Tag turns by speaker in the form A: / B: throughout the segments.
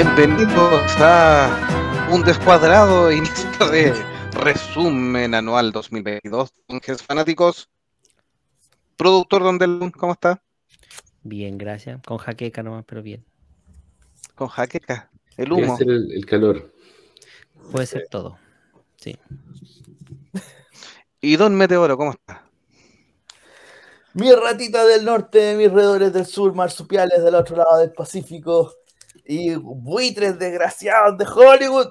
A: Bienvenidos a un descuadrado inicio de resumen anual 2022. Monjes fanáticos. Productor Don Delun, ¿cómo está?
B: Bien, gracias. Con jaqueca nomás, pero bien.
A: Con jaqueca. El
C: Puede
A: humo.
C: ser el, el calor.
B: Puede ser todo. Sí.
A: Y Don Meteoro, ¿cómo está?
D: Mi ratita del norte, mis redores del sur, marsupiales del otro lado del Pacífico y buitres desgraciados de Hollywood.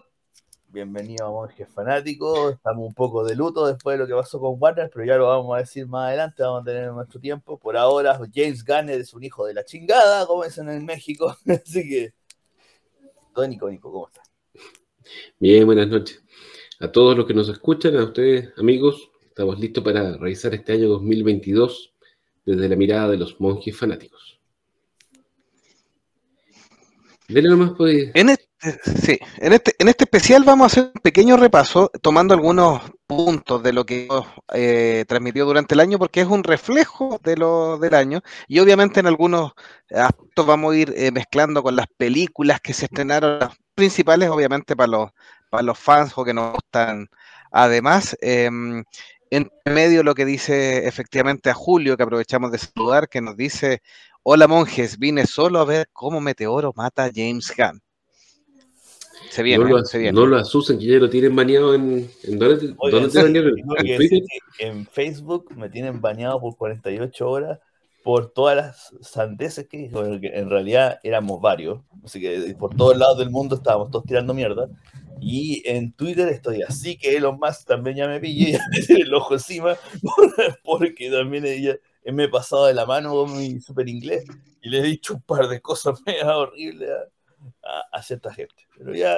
D: Bienvenido Monjes Fanáticos. Estamos un poco de luto después de lo que pasó con Warner, pero ya lo vamos a decir más adelante. Vamos a tener nuestro tiempo. Por ahora, James Gunn es un hijo de la chingada, como dicen en México. Así que, Don Nico, Nico, ¿cómo estás?
C: Bien, buenas noches. A todos los que nos escuchan, a ustedes, amigos, estamos listos para revisar este año 2022 desde la mirada de los monjes fanáticos. Pues.
A: En este, en este, en este especial vamos a hacer un pequeño repaso, tomando algunos puntos de lo que eh, transmitió durante el año, porque es un reflejo de lo del año, y obviamente en algunos aspectos vamos a ir eh, mezclando con las películas que se estrenaron, las principales, obviamente, para los, para los fans o que nos gustan. Además, eh, en medio lo que dice efectivamente a Julio, que aprovechamos de saludar, que nos dice, hola monjes, vine solo a ver cómo Meteoro mata a James Gunn. Se viene,
C: no, lo,
A: se viene.
C: no lo asusen, que ya lo tienen baneado en. ¿en ¿Dónde,
D: Oigan,
C: ¿dónde te banearon? ¿En Twitter?
D: en Facebook me tienen baneado por 48 horas por todas las sandeces que dijo, porque en realidad éramos varios, así que por todos lados del mundo estábamos todos tirando mierda. Y en Twitter estoy así que Elon Musk también ya me pillé, ya me el ojo encima, porque también ella, me he pasado de la mano con mi super inglés y le he dicho un par de cosas mega horribles a, a, a cierta gente. Pero ya,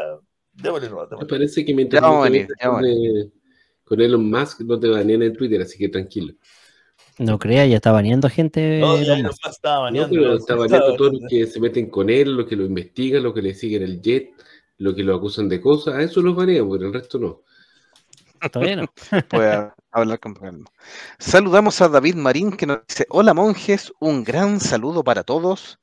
D: démosle nueva.
C: Me parece que mientras no
A: venir,
C: metas
A: ya
C: con, eh, Elon Musk no te banean en Twitter, así que tranquilo.
B: No crea, ya está baneando gente.
D: No, ya Elon
B: Musk.
D: Musk estaba
C: No,
D: baneando.
C: pero está baneando todos los
D: baneando.
C: que se meten con él, los que lo investigan, los que le siguen el jet, los que lo acusan de cosas, a eso los banean, pero el resto no.
B: Todavía no.
A: Puede hablar con. Saludamos a David Marín que nos dice, hola monjes, un gran saludo para todos.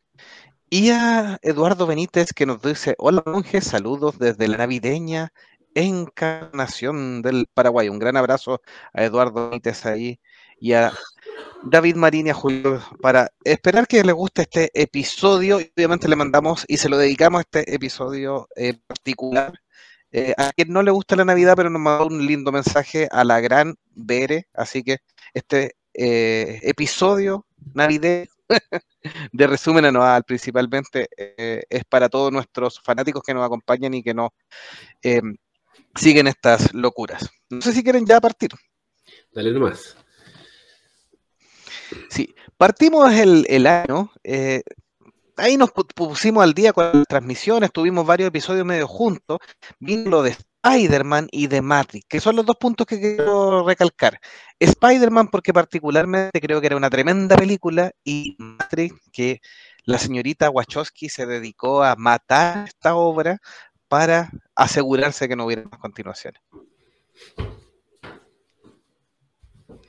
A: Y a Eduardo Benítez que nos dice, hola monjes, saludos desde la navideña encarnación del Paraguay. Un gran abrazo a Eduardo Benítez ahí y a David Marín y a Julio para esperar que les guste este episodio. Obviamente le mandamos y se lo dedicamos a este episodio en particular. Eh, a quien no le gusta la Navidad, pero nos mandó un lindo mensaje a la gran Bere. Así que este eh, episodio navideño de resumen anual principalmente eh, es para todos nuestros fanáticos que nos acompañan y que nos eh, siguen estas locuras. No sé si quieren ya partir.
C: Dale nomás.
A: Sí, partimos el, el año. eh, ahí nos pu- pusimos al día con las transmisiones, tuvimos varios episodios medio juntos. Vino lo de Spider-Man y de Matrix, que son los dos puntos que quiero recalcar. Spider-Man, porque particularmente creo que era una tremenda película, y Matrix, que la señorita Wachowski se dedicó a matar esta obra para asegurarse que no hubiera más continuaciones.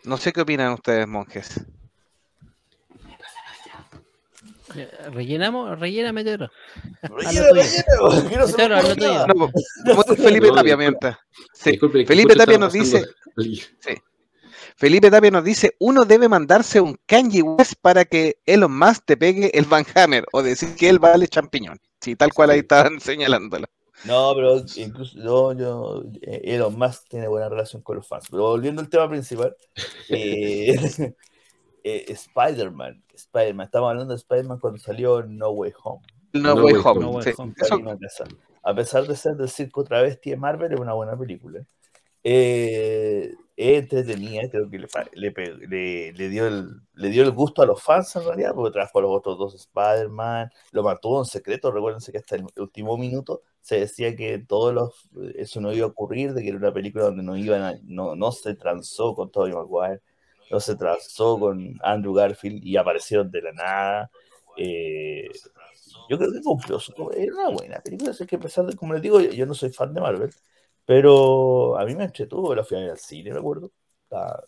A: No sé qué opinan ustedes, monjes.
B: Eh, Rellenamos, rellena Meteoro.
D: Rellena,
B: Meteoro, tuyo.
A: No, como es Felipe
C: No,
A: Tapia
C: disculpe.
A: mientras. Sí,
C: Disculpe, que
A: Felipe Tapia nos dice, Felipe Tapia nos dice, uno debe mandarse un Kanye West para que Elon Musk te pegue el Van Hammer o decir que él vale champiñón. Sí, tal cual ahí estaban señalándolo.
D: No, pero incluso yo, yo, eh, Elon Musk tiene buena relación con los fans. Pero volviendo al tema principal, eh, eh, Spider-Man, Spider-Man, estamos hablando de Spider-Man cuando salió No Way Home.
A: No,
C: No
A: Way
C: Way
A: Home.
B: No Way
A: sí.
B: Home.
A: Eso-.
D: A pesar de ser del circo travesti de Marvel, es una buena película. Eh, entretenida, creo que le, le, le- le dio el, le dio el gusto a los fans en realidad, porque trajo a los otros dos Spider-Man, lo mantuvo en secreto, recuérdense que hasta el último minuto se decía que todos los, eso no iba a ocurrir, de que era una película donde no iban a- no, no se transó con Tobey Maguire, no se transó con Andrew Garfield y aparecieron de la nada. Eh, yo creo que cumplió su Era una buena película, así que a pesar de, como les digo, yo, no soy fan de Marvel, pero a mí me entretuvo, la fui a ver al cine, me acuerdo. La,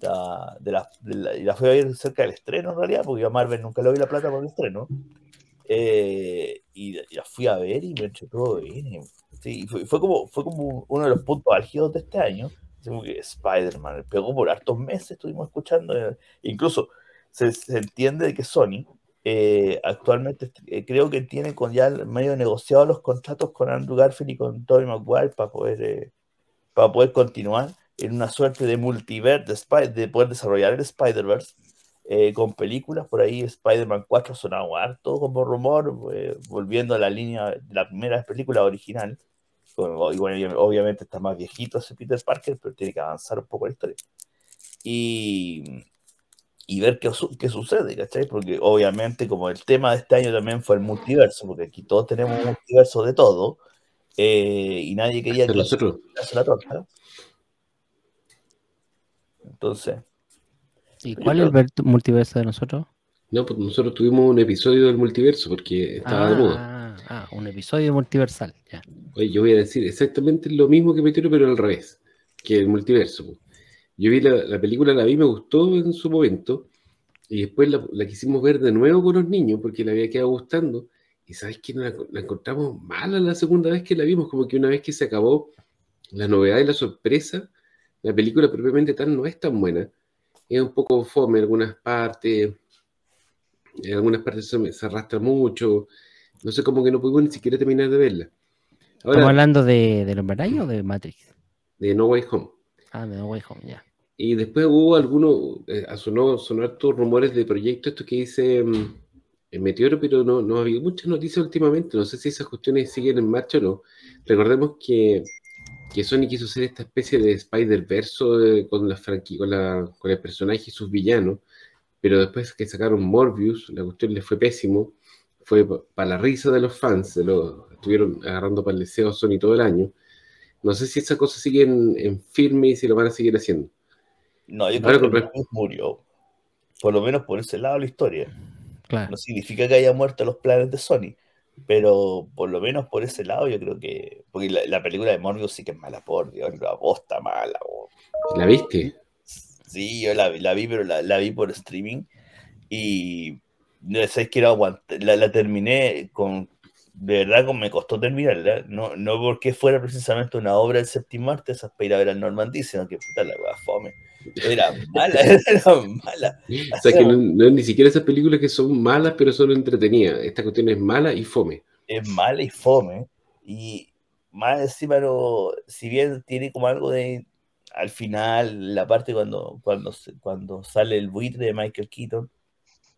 D: la- de la, de la- y la fui a ver cerca del estreno en realidad, porque yo a Marvel nunca le doy la plata por el estreno. eh, y la fui a ver y me entretuvo bien. y- sí, fue, fue como, fue como uno de los puntos álgidos de este año. Spider-Man pegó por hartos meses, estuvimos escuchando. eh, incluso se, entiende de que Sony eh, actualmente eh, creo que tiene con ya medio negociados los contratos con Andrew Garfield y con Tobey Maguire para poder, para poder continuar en una suerte de multiverse, de, de poder desarrollar el Spider-Verse con películas. Por ahí Spider-Man 4 sonaba harto como rumor, volviendo a la línea de la primera película original. Bueno, obviamente está más viejito ese Peter Parker, pero tiene que avanzar un poco la historia. Y, y ver qué, qué sucede, ¿cachai? Porque obviamente como el tema de este año también fue el multiverso, porque aquí todos tenemos un multiverso de todo, eh, y nadie quería que la torta. Entonces,
B: ¿Y cuál es el ver- multiverso de nosotros?
C: no, pues nosotros tuvimos un episodio del multiverso porque estaba de moda.
B: Ah, un episodio multiversal. Ya.
C: Oye, yo voy a decir exactamente lo mismo que Meteoro, pero al revés, que el multiverso. Yo vi la, la película, la vi, me gustó en su momento, y después la, la quisimos ver de nuevo con los niños porque le había quedado gustando. Y sabes que la, la encontramos mala la segunda vez que la vimos, como que una vez que se acabó la novedad y la sorpresa, la película propiamente tal no es tan buena. Es un poco fome en algunas partes, en algunas partes se arrastra mucho. No sé, como que no pudimos ni siquiera terminar de verla.
B: ¿Estamos hablando de, de Araña o de Matrix?
C: de No Way Home.
B: Ah, de No Way Home, ya.
C: Y después hubo algunos, eh, sonó, todos rumores de proyectos, esto que dice mm, el Meteoro, pero no, no había muchas noticias últimamente. No sé si esas cuestiones siguen en marcha o no. Recordemos que, que Sony quiso hacer esta especie de Spider-Verse con, la con, la, con el personaje y sus villanos, pero después que sacaron Morbius, la cuestión les fue pésimo. Fue para la risa de los fans, se lo estuvieron agarrando para el deseo a Sony todo el año. No sé si esa cosa sigue en, en firme y si lo van a seguir haciendo.
D: no, yo creo que murió. Por lo menos por ese lado de la historia.
B: Claro.
D: No significa que haya muerto los planes de Sony, pero por lo menos por ese lado yo creo que... Porque la, la película de Morbius sí que es mala, por Dios, la aposta mala.
C: ¿La viste?
D: Sí, yo la, vi- la vi, pero la, la vi por streaming y sé que aguanté, la, la terminé con, de verdad con, me costó terminarla, no, no porque fuera precisamente una obra del séptimo arte, esas para ir a ver al Normandí, sino que puta la wea fome. Era mala, era mala.
C: O sea, que no, no es ni siquiera esas películas que son malas, pero son entretenidas. Esta cuestión es mala y fome.
D: es mala y fome. Y más encima, no, si bien tiene como algo de. Al final, la parte cuando, cuando, cuando sale el buitre de Michael Keaton,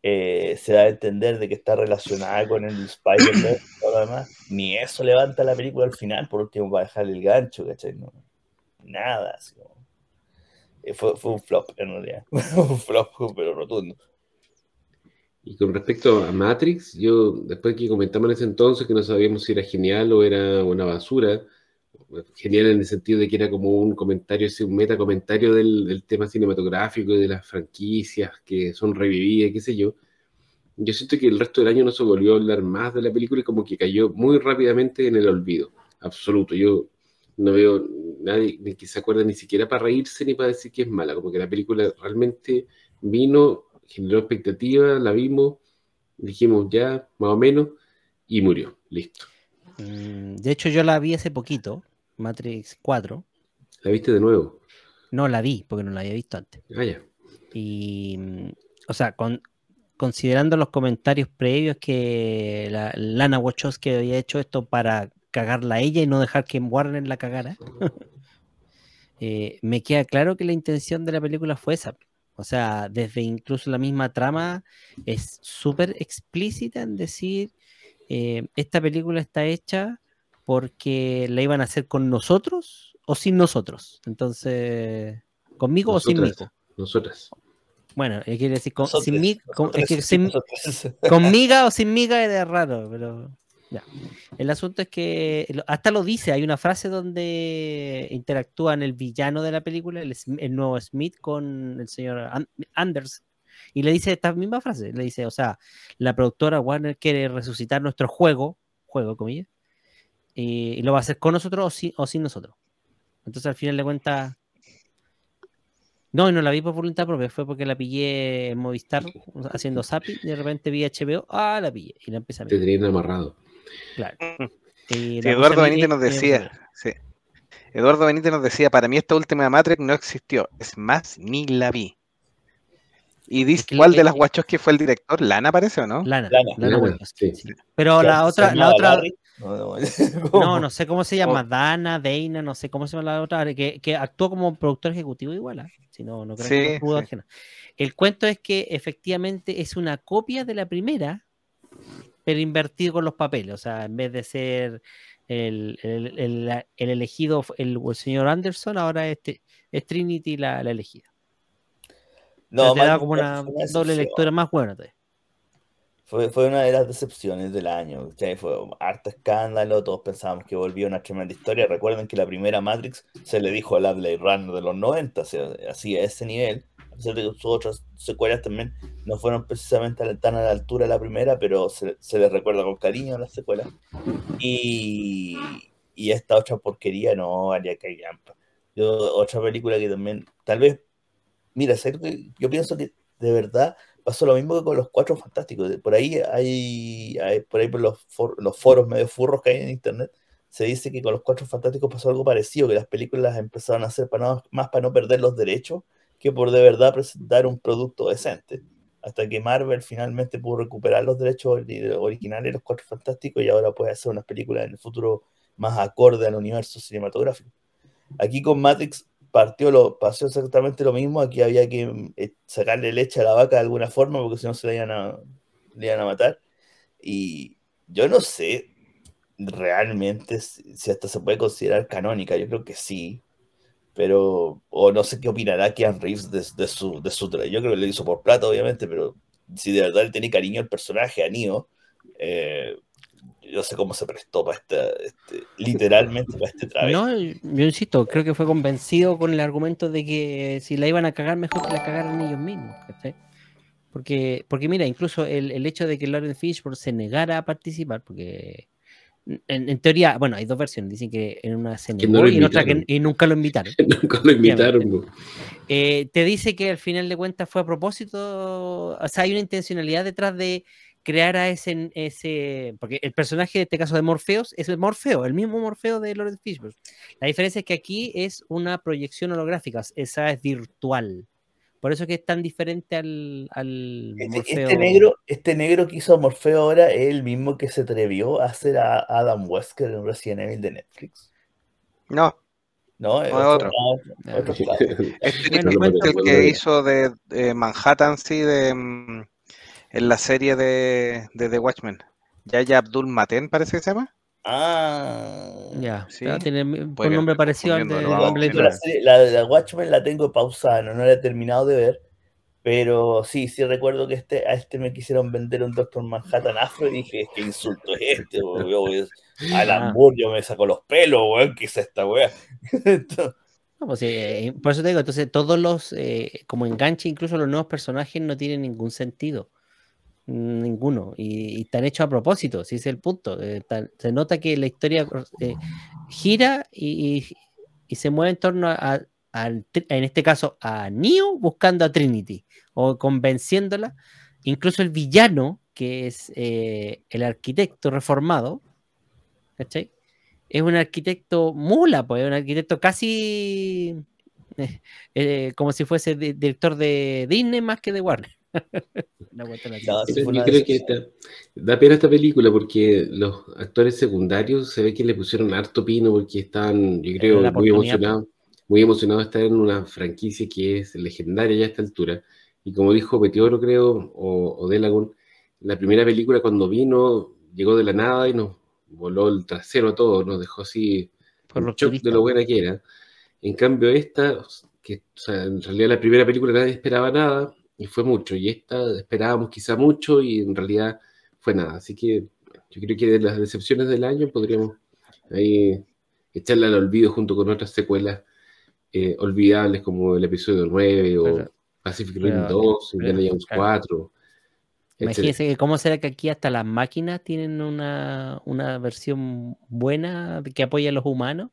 D: eh, se da a entender de que está relacionada con el Spider-Man y todo lo demás. Ni eso levanta la película al final, por último, para dejar el gancho, ¿cachai? No, nada. así como- eh, fue, fue un flop, en realidad. un flop, pero rotundo.
C: Y con respecto a Matrix, yo después que comentamos en ese entonces que no sabíamos si era genial o era una basura, genial en el sentido de que era como un comentario, un meta comentario del, del tema cinematográfico y de las franquicias que son revividas, qué sé yo. Yo siento que el resto del año no se volvió a hablar más de la película y como que cayó muy rápidamente en el olvido, absoluto. Yo no veo nadie que se acuerde ni siquiera para reírse ni para decir que es mala, como que la película realmente vino, generó expectativa, la vimos, dijimos ya, más o menos, y murió, listo.
B: Mm, De hecho, yo la vi hace poquito, Matrix 4.
C: ¿La viste de nuevo?
B: No la vi, porque no la había visto antes.
C: Ah, ya.
B: Y, o sea, con- considerando los comentarios previos que la, Lana Wachowski había hecho esto para cagarla a ella y no dejar que Warner la cagara, eh, me queda claro que la intención de la película fue esa. O sea, desde incluso la misma trama es súper explícita en decir, eh, esta película está hecha porque la iban a hacer con nosotros o sin nosotros. Entonces, conmigo o sin
C: Nosotras.
B: Mico.
C: Nosotras.
B: Bueno, eh, quiere decir con,
D: Nosotros,
B: sin con- es que sin-
D: nosotros.
B: con miga o sin miga es raro, pero ya. El asunto es que hasta lo dice, hay una frase donde interactúan el villano de la película, el, Sm- el nuevo Smith, con el señor An- Anders. Y le dice esta misma frase, le dice, o sea, la productora Warner quiere resucitar nuestro juego, juego comillas, y, y lo va a hacer con nosotros o, sin- o sin nosotros. Entonces al final le cuenta, No, y no la vi por voluntad propia, fue porque la pillé en Movistar haciendo zapping, y de repente vi HBO, ah, la pillé, y la empecé a
C: Te
B: ver.
C: tenían amarrado.
B: Claro.
A: Sí, Eduardo Benítez nos decía, sí. Eduardo Benítez nos decía, para mí esta última Matrix no existió, es más, ni la vi. Y dice,
B: que
A: ¿cuál de las Wachowski fue el director? ¿Lana parece o no?
B: Lana,
D: Lana.
B: Lana
C: Lana,
B: Wachowski,
C: sí.
B: sí. Pero la
D: ¿Se
B: otra, la otra,
D: Barry? No, no,
B: no,
D: ¿cómo?
B: no sé cómo se llama, Dana, Deina, no sé cómo se llama la otra, que, que actuó como productor ejecutivo igual, ¿ah? si no, no creo que no pudo
A: sí.
B: ajena. El cuento es que efectivamente es una copia de la primera, pero invertido con los papeles, o sea, en vez de ser el, el- el- el elegido, el, señor Anderson, ahora este, es Trinity la, la elegida.
D: No,
B: No, te da como una doble lectura más buena todavía.
D: Fue, fue una de las decepciones del año. ¿cachai? Fue harto escándalo, todos pensábamos que volvía una tremenda historia. Recuerden que la primera Matrix se le dijo a la Blade Runner de los 90, o sea, así a ese nivel. A pesar de que sus otras secuelas también no fueron precisamente tan a la altura de la primera, pero se, se les recuerda con cariño a las secuelas. Y, y esta otra porquería no haría que. Yo, otra película que también, tal vez, mira, yo pienso que de verdad pasó lo mismo que con los cuatro fantásticos. Por ahí hay, por ahí por los, for- los foros medio furros que hay en internet, se dice que con los cuatro fantásticos pasó algo parecido, que las películas empezaron a hacer para no- más para no perder los derechos que por de verdad presentar un producto decente. Hasta que Marvel finalmente pudo recuperar los derechos ori- originales de los cuatro fantásticos y ahora puede hacer unas películas en el futuro más acorde al universo cinematográfico. Aquí con Matrix partió lo, pasó exactamente lo mismo. Aquí había que eh, sacarle leche a la vaca de alguna forma, porque si no se la iban a, le iban a matar. Y yo no sé realmente si, hasta se puede considerar canónica. Yo creo que sí. Pero, o no sé qué opinará Keanu Reeves de, de su, de su Yo creo que lo hizo por plata, obviamente, pero si de verdad le tiene cariño al personaje, a Neo, eh, yo no sé cómo se prestó para este, este- literalmente para este travesti.
B: No, yo insisto, creo que fue convencido con el argumento de que si la iban a cagar, mejor que la cagaran ellos mismos. ¿cachai? Porque, porque mira, incluso el, el hecho de que Lauren Fishburne se negara a participar, porque en, en teoría, bueno, hay dos versiones, dicen que en una se negó
C: no
B: y en otra que
C: invitaron.
B: y nunca lo invitaron.
C: Nunca lo imitaron. po.
B: Eh, te dice que al final de cuentas fue a propósito, o sea, hay una intencionalidad detrás de crear a ese, ese, porque el personaje de este caso de Morpheus es el Morfeo, el mismo Morfeo de Lawrence Fishburne. La diferencia es que aquí es una proyección holográfica, esa es virtual. Por eso que es tan diferente al, al
D: Este,
B: Morfeo.
D: este negro, este negro que hizo a Morfeo ahora es el mismo que se atrevió a hacer a Adam Wesker en Resident Evil de Netflix.
A: No,
D: ¿No? Es
A: No, es otro.
D: otro, otro claro.
A: este
B: Bueno,
A: es el que hizo de, de Manhattan, sí, de, mm, en la serie de, de The Watchmen. Yaya Abdul Maten, parece que se llama.
D: Ah.
B: Ya,
A: Sí,
B: tiene un nombre parecido al de
A: no,
D: la, serie- la, la Watchmen la tengo pausada, no, no la he terminado de ver. Pero sí, sí recuerdo que este, a este me quisieron vender un Doctor Manhattan afro y dije, ¿qué insulto es este? weón? Alan me saco los pelos, weón, ¿qué es esta weá?
B: No, pues, eh, por eso te digo, entonces todos los, eh, como enganche, incluso los nuevos personajes no tienen ningún sentido. Mm, Ninguno. Y, están hechos a propósito, si es el punto. Eh, se nota que la historia eh, gira y, se mueve en torno a, a- en este caso, a Neo buscando a Trinity o convenciéndola. Incluso el villano, que es eh, el arquitecto reformado, es un arquitecto mula, pues, un arquitecto casi como si fuese di- director de Disney más que de Warner.
D: No, sí
C: Yo creo que da, pena esta película porque los actores secundarios se ve que le pusieron harto pino porque estaban, yo creo, muy emocionados, muy emocionados de estar en una franquicia que es legendaria ya a esta altura. Y como dijo Petioro, creo, o, o Delagun, la primera película cuando vino llegó de la nada y nos voló el trasero a todos, nos dejó así
B: Por
C: un shock de lo buena que era. En cambio, esta, que o sea, en realidad la primera película nadie esperaba nada y fue mucho, y esta esperábamos quizá mucho y en realidad fue nada. Así que yo creo que de las decepciones del año podríamos ahí echarla al olvido junto con otras secuelas eh, olvidables como el episodio 9 o
B: Pero-
C: Pacific Rim 2,
B: pero-
C: Indiana Jones
B: claro.
C: 4. etcétera.
B: Imagínense que cómo será que aquí hasta las máquinas tienen una, una versión buena que apoya a los humanos.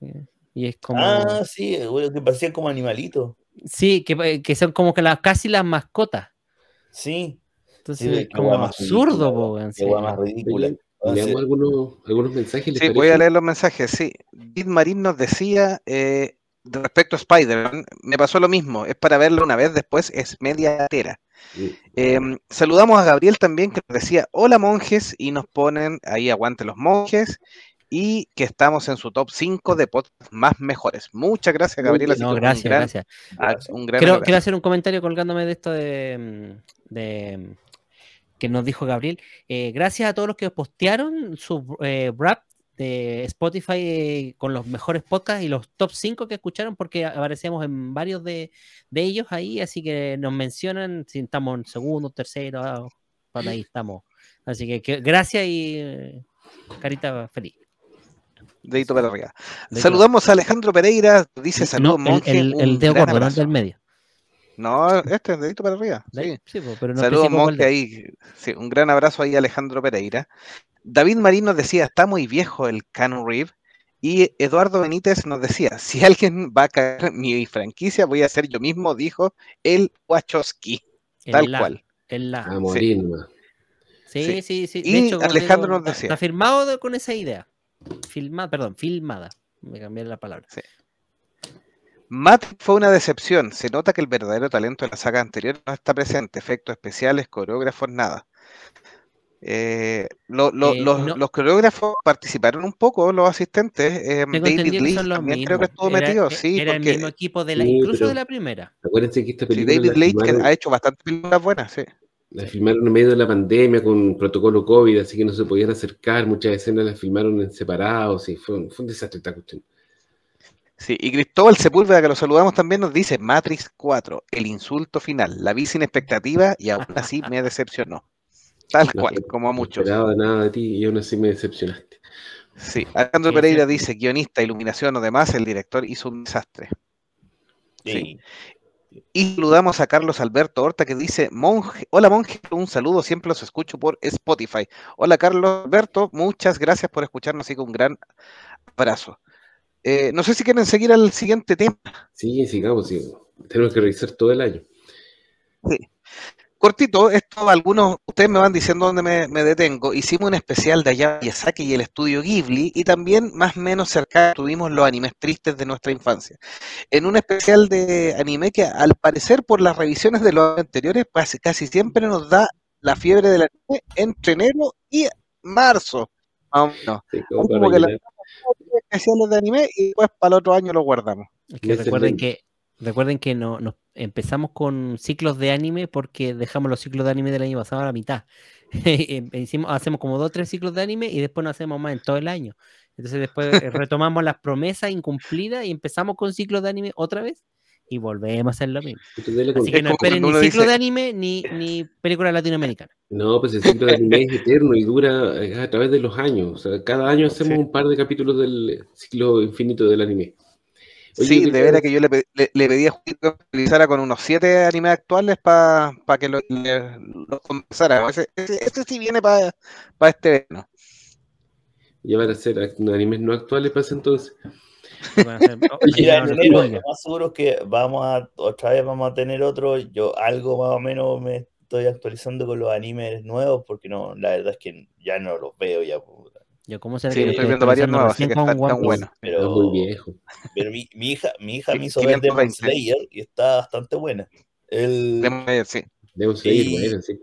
B: Eh, Y es como.
D: Ah, sí, bueno, que parecían como animalitos.
B: Sí, que, eh, que son como que las, casi las mascotas.
D: Sí.
B: Entonces,
D: Sí,
B: es como absurdo, weón,
D: Qué
B: sí.
D: hueá más ridícula.
C: Leamos algunos, algunos mensajes. ¿les
A: Sí, voy a leer los mensajes, sí. Bit Marín nos decía, eh, respecto a Spider-Man, me pasó lo mismo, es para verlo una vez, después es media tera. Eh, saludamos a Gabriel también, que nos decía, hola monjes, y nos ponen ahí aguante los monjes, y que estamos en su top 5 de podcasts más mejores. Muchas gracias,
D: Muy
A: Gabriel.
D: bien.
A: así
B: No,
A: un
B: gracias,
A: gran-
B: gracias.
A: un gran
B: Quiero, hacer un comentario colgándome de esto de, de, que nos dijo Gabriel. Eh, gracias a todos los que postearon su eh, rap de Spotify eh, con los mejores podcasts y los top 5 que escucharon, porque aparecemos en varios de, de ellos ahí, así que nos mencionan si estamos en segundo, tercero, ah, por ahí estamos. Así que, que- gracias y eh, carita feliz.
A: Dedito para arriba. Saludamos a Alejandro Pereira, dice saludos
B: No, el,
A: monje.
B: el, el
A: un
B: dedo
A: gran
B: gordo, el
A: abrazo".
B: del medio.
A: No, este es dedito para arriba. Sí.
B: Sí, pero no
A: Saludos, Monje, ahí. Sí, un gran abrazo ahí a Alejandro Pereira. David Marín nos decía, está muy viejo el Canon Reeve. Y Eduardo Benítez nos decía, si alguien va a caer mi franquicia, voy a ser yo mismo, dijo el Wachowski.
B: El
A: Tal
B: la,
A: cual.
B: el la.
C: A morir nomás.
B: Sí,
A: Sí.
B: sí, sí.
A: Y
B: como te
A: Alejandro nos
B: está-
A: decía.
B: Está firmado de- con esa idea. Filmada, perdón, filmada. Me cambié la palabra.
A: Matt fue una decepción. Se nota que el verdadero talento de la saga anterior no está presente. Efectos especiales, coreógrafos, nada. Eh, lo- lo-
B: Eh,
A: los,
B: no.
A: los coreógrafos participaron un poco, los asistentes. eh, David
B: los
A: también
B: mismos.
A: creo que estuvo
B: Era-
A: metido,
B: e-
A: sí,
B: Era
A: porque
B: el mismo equipo de la,
C: Sí,
B: incluso
C: pero-
B: de la primera.
C: Acuérdense que esta
A: sí,
C: película
A: David Leitch que
C: filmaron,
A: ha hecho bastantes películas buenas, sí.
C: La filmaron en medio de la pandemia con protocolo COVID, así que no se podían acercar. Muchas escenas las filmaron en separados y fue un, fue un desastre esta cuestión.
A: Sí, y Cristóbal Sepúlveda, que lo saludamos también, nos dice Matrix 4, el insulto final. La vi sin expectativa y aún así me decepcionó. Tal
C: No,
A: cual,
C: no-
A: como a
C: no
A: muchos.
C: esperaba nada de ti y aún así me decepcionaste.
A: Sí, Alejandro Pereira dice, guionista, iluminación o demás, el director hizo un desastre.
D: sí.
A: Y saludamos a Carlos Alberto Horta que dice, monje, hola monje, un saludo, siempre los escucho por Spotify. Hola Carlos Alberto, muchas gracias por escucharnos y un gran abrazo. Eh, no sé si quieren seguir al siguiente tema.
C: Sí, sigamos, sí. Tenemos que revisar todo el año.
A: Cortito, esto algunos, ustedes me van diciendo dónde me, me detengo. Hicimos un especial de allá Miyazaki y el estudio Ghibli y también más o menos cerca tuvimos los animes tristes de nuestra infancia. En un especial de anime que al parecer por las revisiones de los anteriores casi, casi siempre nos da la fiebre del anime entre enero y marzo. Más o menos.
C: Sí, como
A: que especiales de anime y después para el otro año lo guardamos.
B: Es que recuerden que recuerden que no, nos empezamos con ciclos de anime porque dejamos los ciclos de anime del año pasado a la mitad. Em- Hicimos, hacemos como dos o tres ciclos de anime y después no hacemos más en todo el año. Entonces después eh, retomamos las promesas incumplidas y empezamos con ciclos de anime otra vez y volvemos a hacer lo mismo. Así que no esperen ni ciclo
A: dice-
B: de anime ni, ni película latinoamericana.
C: No, pues el ciclo de anime es eterno y dura eh, a través de los años. O sea, cada año hacemos
A: Sí.
C: un par de capítulos del ciclo infinito del anime. Oye,
A: sí, de veras que yo le, le, le pedí a Julio que utilizara con unos siete animes actuales para que lo, conversara. Ese, ese, ese sí viene para este verano.
C: llevar a hacer act- animes no actuales para ese entonces.
B: Van a oh,
D: Mira, en enero,
B: no,
D: lo más seguro es que vamos a, otra vez vamos a tener otro, yo algo más o menos me estoy actualizando con los animes nuevos, porque no, la verdad es que ya no los veo ya, puta.
B: Yo, ¿cómo será
A: Sí,
B: que
A: estoy viendo así que
B: con
A: están,
B: Piece?
A: buenos.
C: Pero muy viejo.
D: pero mi, mi hija, mi hija me hizo ver Demon
A: 520.
D: Slayer y está bastante buena. El,
A: Demon Slayer, sí.
C: Seguir,
D: Y-
C: bueno, sí.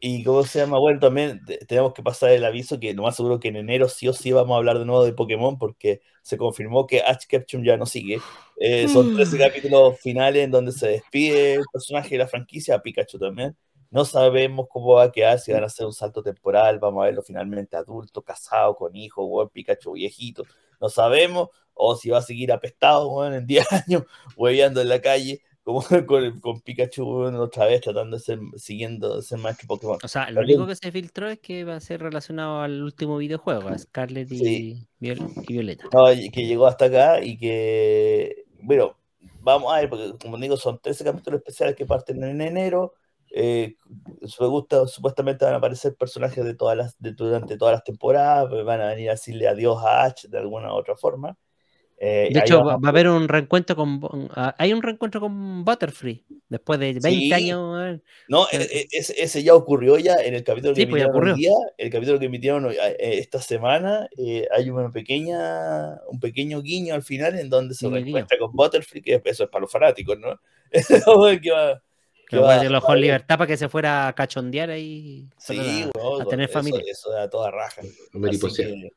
D: Y cómo se llama, bueno, también te- tenemos que pasar el aviso que lo más seguro que en enero sí o sí vamos a hablar de nuevo de Pokémon porque se confirmó que Ash Ketchum ya no sigue. Eh, son 13 capítulos finales en donde se despide el personaje de la franquicia, Pikachu también. No sabemos cómo va a quedar, si van a hacer un salto temporal, vamos a verlo finalmente adulto, casado, con hijo, weón, Pikachu viejito. No sabemos, o si va a seguir apestado, weón, en 10 años, hueveando en la calle, como con, con Pikachu, weón, otra vez, tratando de ser, siguiendo de ser maestro Pokémon.
B: O sea, lo único que se filtró es que va a ser relacionado al último videojuego, a Scarlet y,
D: Sí.
B: Viol- y Violeta.
D: No, que llegó hasta acá y que, bueno, vamos a ver, porque como digo, son 13 capítulos especiales que parten en enero. Eh, me gusta, supuestamente van a aparecer personajes de todas las, de, durante todas las temporadas, pues van a venir a decirle adiós a Ash de alguna u otra forma. Eh,
B: De hecho,
D: vamos
B: va,
D: a
B: haber un reencuentro con. Ah, Hay un reencuentro con Butterfree. Después de 20
D: Sí.
B: años.
D: No,
B: Eh,
D: e- e- ese, ese ya ocurrió ya en el capítulo que
B: Sí, pues
D: emitieron hoy
B: ocurrió.
D: día, el capítulo que emitieron eh, esta semana, eh, hay una pequeña, un pequeño guiño al final en donde se
B: guiño.
D: reencuentra con Butterfree, que eso es para los fanáticos, ¿no? que va,
B: Que
D: va-
B: lo dejó en libertad para que se fuera a cachondear ahí.
D: sí, weón,
B: a tener
D: eso,
B: familia.
D: eso da toda raja. Que,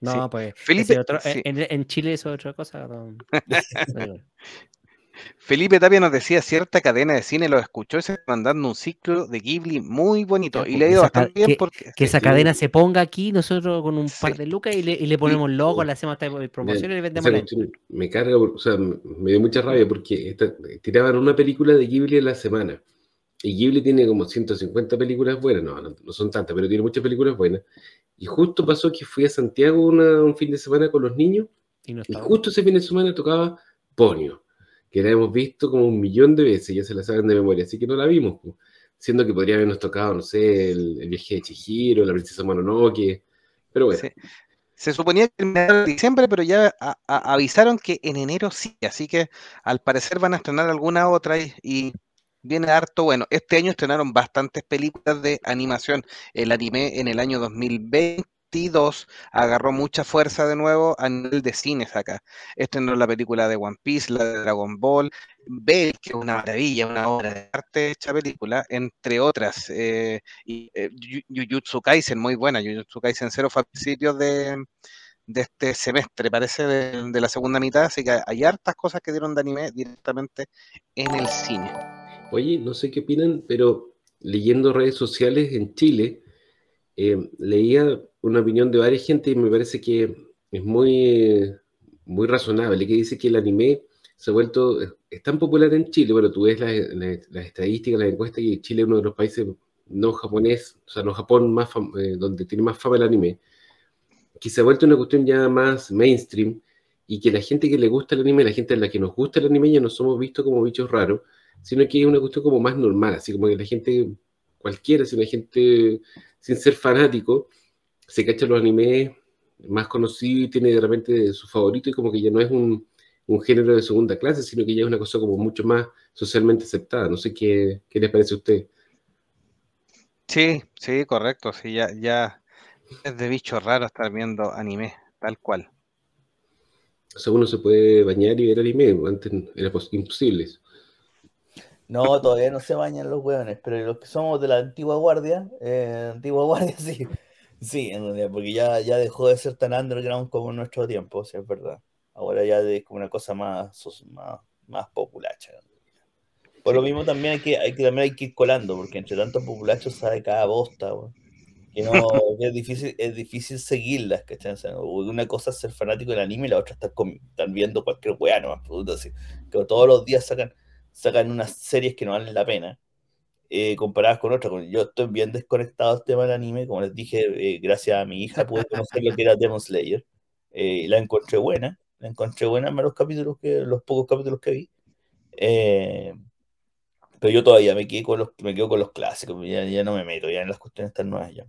B: No, pues.
A: Felipe,
B: otro-
A: sí.
B: en, en Chile eso es otra cosa. no.
A: Felipe Tapia nos decía, cierta cadena de cine lo escuchó y se está mandando un ciclo de Ghibli muy bonito. Y le ha ido bastante bien
B: que-
A: porque...
B: Que esa
C: Sí.
B: cadena se ponga aquí, nosotros con un
A: Sí.
B: par de lucas y le, y le ponemos logo, le hacemos hasta promoción y le vendemos la
C: cuestión me carga, o sea, me dio mucha rabia porque esta- tiraban una película de Ghibli a la semana. Y Ghibli tiene como 150 películas buenas, no, no, no son tantas, pero tiene muchas películas buenas. Y justo pasó que fui a Santiago una- un fin de semana con los niños
B: y no
C: y justo ese fin de semana tocaba Ponio, que la hemos visto como un millón de veces, ya se la saben de memoria, así que no la vimos. Siendo que podría habernos tocado, no sé, el, viaje de Chihiro, la princesa Mononoke, pero bueno.
A: Se suponía que en diciembre, pero ya avisaron que en enero sí, así que al parecer van a estrenar alguna otra y, y viene harto bueno. Este año estrenaron bastantes películas de animación. El anime en el año 2022 agarró mucha fuerza de nuevo a nivel de cines acá. Estrenó la película de One Piece, la de Dragon Ball, Bell, que es una maravilla, una obra de arte hecha película, entre otras. eh, y eh, Kaisen, muy buena. Jujutsu Kaisen cero fue a principios de, de este semestre, parece, de, de la segunda mitad. Así que hay hartas cosas que dieron de anime directamente en el cine.
C: Oye, no sé qué opinan, pero leyendo redes sociales en Chile, eh, leía una opinión de varias gente y me parece que es muy, muy razonable, que dice que el anime se ha vuelto, es tan popular en Chile, bueno, tú ves las, las- las estadísticas, las encuestas, y Chile es uno de los países no japonés, o sea, no Japón, más eh, donde tiene más fama el anime, que se ha vuelto una cuestión ya más mainstream y que la gente que le gusta el anime, la gente a la que nos gusta el anime, ya no somos vistos como bichos raros, sino que es una cuestión como más normal, así como que la gente cualquiera, si una gente sin ser fanático, se cacha los animes más conocidos y tiene de repente su favorito y como que ya no es un, un género de segunda clase, sino que ya es una cosa como mucho más socialmente aceptada. No sé qué, qué les parece a usted.
A: Sí, sí, correcto. Sí, ya, ya es de bicho raro estar viendo anime, tal cual.
C: O sea, uno se puede bañar y ver anime, antes era pos- imposible eso.
D: No, todavía no se bañan los hueones, pero los que somos de la antigua guardia, eh, antigua guardia, sí. Sí, en realidad, porque ya, ya dejó de ser tan underground como en nuestro tiempo, sí, es verdad. Ahora ya es como una cosa más, más, más populacha. Por lo mismo también hay que, hay que, también hay que ir colando, porque entre tantos populachos sale cada bosta. Que no, es difícil, es difícil seguirlas, ¿cachai? O sea, una cosa es ser fanático del anime y la otra es estar, estar viendo cualquier weá nomás, así. Que todos los días sacan, sacan unas series que no valen la pena, eh, comparadas con otras. Yo estoy bien desconectado del tema del anime, como les dije, eh, gracias a mi hija pude conocer lo que era Demon Slayer. Eh, la encontré buena, la encontré buena en los capítulos que, los pocos capítulos que vi. Eh, pero yo todavía me quedo con los, me quedo con los clásicos, ya, no me meto ya en las cuestiones tan nuevas ya.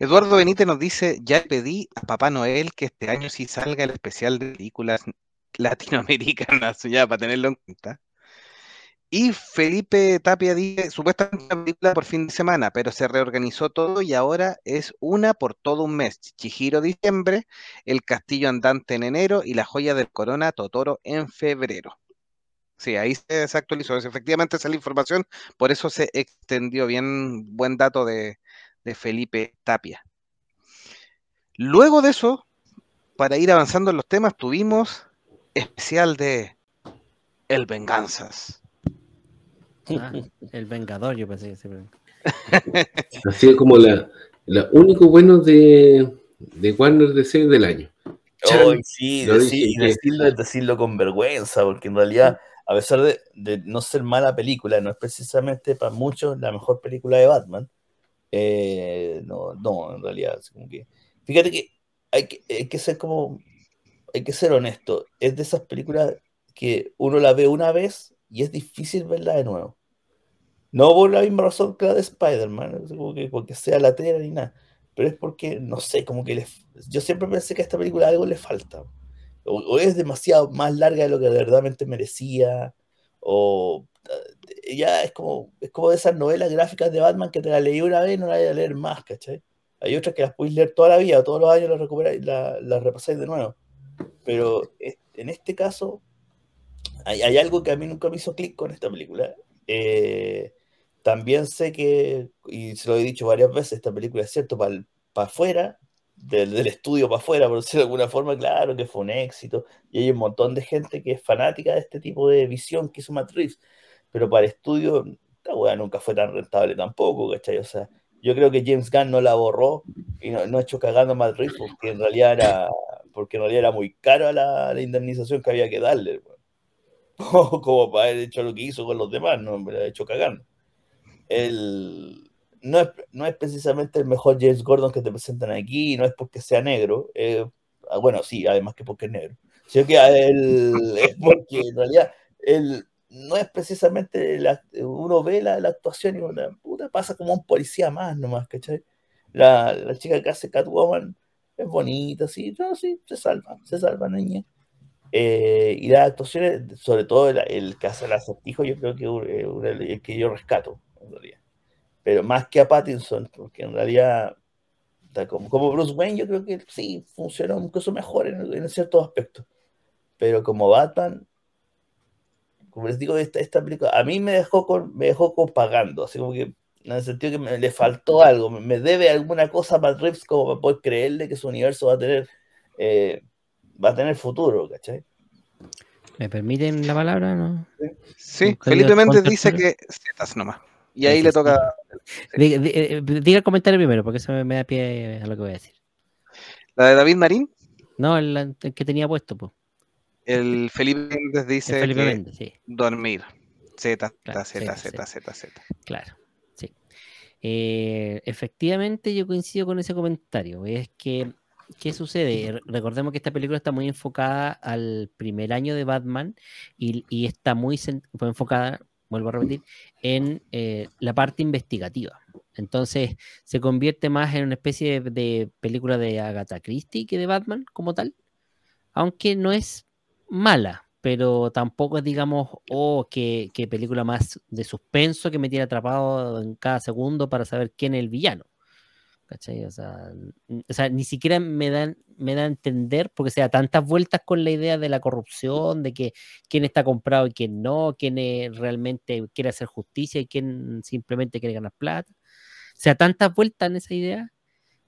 A: Eduardo Benítez nos dice, ya pedí a Papá Noel que este año sí salga el especial de películas latinoamericanas, ya para tenerlo en cuenta. Y Felipe Tapia dice, supuestamente una película por fin de semana, pero se reorganizó todo y ahora es una por todo un mes. Chihiro diciembre, El Castillo Andante en enero y La Joya del Corona Totoro en febrero. Sí, ahí se, actualizó. Efectivamente esa es la información, por eso se extendió bien, buen dato de, de Felipe Tapia. Luego de eso, para ir avanzando en los temas, tuvimos especial de El Venganzas.
B: Ah, el Vengador, yo pensé que se
C: Ha sido como la, la único bueno de, de Warner DC del año.
D: Ay, sí, decir- y decirlo es decirlo con vergüenza, porque en realidad, a pesar de, de no ser mala película, no es precisamente para muchos la mejor película de Batman. eh, no, no, en realidad, es como que. Fíjate que hay que, hay que ser como. Hay que ser honesto. Es de esas películas que uno la ve una vez y es difícil verla de nuevo. No por la misma razón que la de Spider-Man, que porque sea la tela ni nada. pero es porque, no sé, como que les, yo siempre pensé que a esta película algo le falta. O, o es demasiado más larga de lo que verdaderamente merecía, o eh, ya es como, es como de esas novelas gráficas de Batman que te la leí una vez y no la voy a leer más, ¿cachai? Hay otras que las podéis leer toda la vida, todos los años las recuperáis, las la repasáis de nuevo. Pero en este caso, hay, hay, algo que a mí nunca me hizo clic con esta película. Eh, también sé que, y se lo he dicho varias veces, esta película es cierto, para afuera, del, estudio para afuera, por decirlo de alguna forma, claro que fue un éxito. Y hay un montón de gente que es fanática de este tipo de visión que hizo Reeves. Pero para el estudio, esta weá nunca fue tan rentable tampoco, ¿cachai? O sea, yo creo que James Gunn no la borró y no, no hecho cagando a Reeves porque en realidad era, porque en realidad era muy caro la, la indemnización que había que darle. Como para haber hecho lo que hizo con los demás, no me lo ha hecho cagando. El, no, es, no es precisamente el mejor James Gordon que te presentan aquí, no es porque sea negro, eh, bueno, sí, además que porque es negro, sino que él, es porque en realidad él no es precisamente, la, uno ve la, la, actuación y una puta pasa como un policía más nomás, ¿cachai? La, la chica que hace Catwoman es bonita, sí, no, sí, se salva, se salva, niña. Eh, y las actuaciones, sobre todo el, el que hace el acertijo, yo creo que es el, el que yo rescato, en realidad pero más que a Pattinson, porque en realidad, como, como Bruce Wayne, yo creo que sí, funcionó incluso mejor en, en ciertos aspectos. Pero como Batman, como les digo, esta, esta película, a mí me dejó, con, me dejó con pagando, así como que en el sentido que me, le faltó algo, me debe alguna cosa a Matt Reeves como para poder creerle que su universo va a tener, eh, va a tener futuro, ¿cachai?
B: ¿Me permiten la palabra? No?
A: Sí, Felipe Méndez dice que zetas nomás. Y ahí le toca.
B: Diga, diga, el comentario primero, porque eso me da pie a lo que voy a decir.
A: ¿La de David Marín?
B: No, el, el que tenía puesto, pues.
A: El Felipe Méndez dice
B: El Felipe
A: que
B: Méndez, sí.
A: dormir. Z,
B: Claro,
A: Z,
B: Z,
A: Z, Z, Z.
B: Claro, sí. Eh, efectivamente, yo coincido con ese comentario. Es que, ¿qué sucede? Re- Recordemos que esta película está muy enfocada al primer año de Batman y, y está muy fue enfocada, vuelvo a repetir, en eh, la parte investigativa. Entonces se convierte más en una especie de, película de Agatha Christie que de Batman como tal, aunque no es mala, pero tampoco es, digamos, oh, qué, qué película más de suspenso que me tiene atrapado en cada segundo para saber quién es el villano. ¿Cachai? O sea, o sea, ni siquiera me dan, me da a entender, porque se da tantas vueltas con la idea de la corrupción, de que quién está comprado y quién no, quién es- realmente quiere hacer justicia y quién simplemente quiere ganar plata. O sea, tantas vueltas en esa idea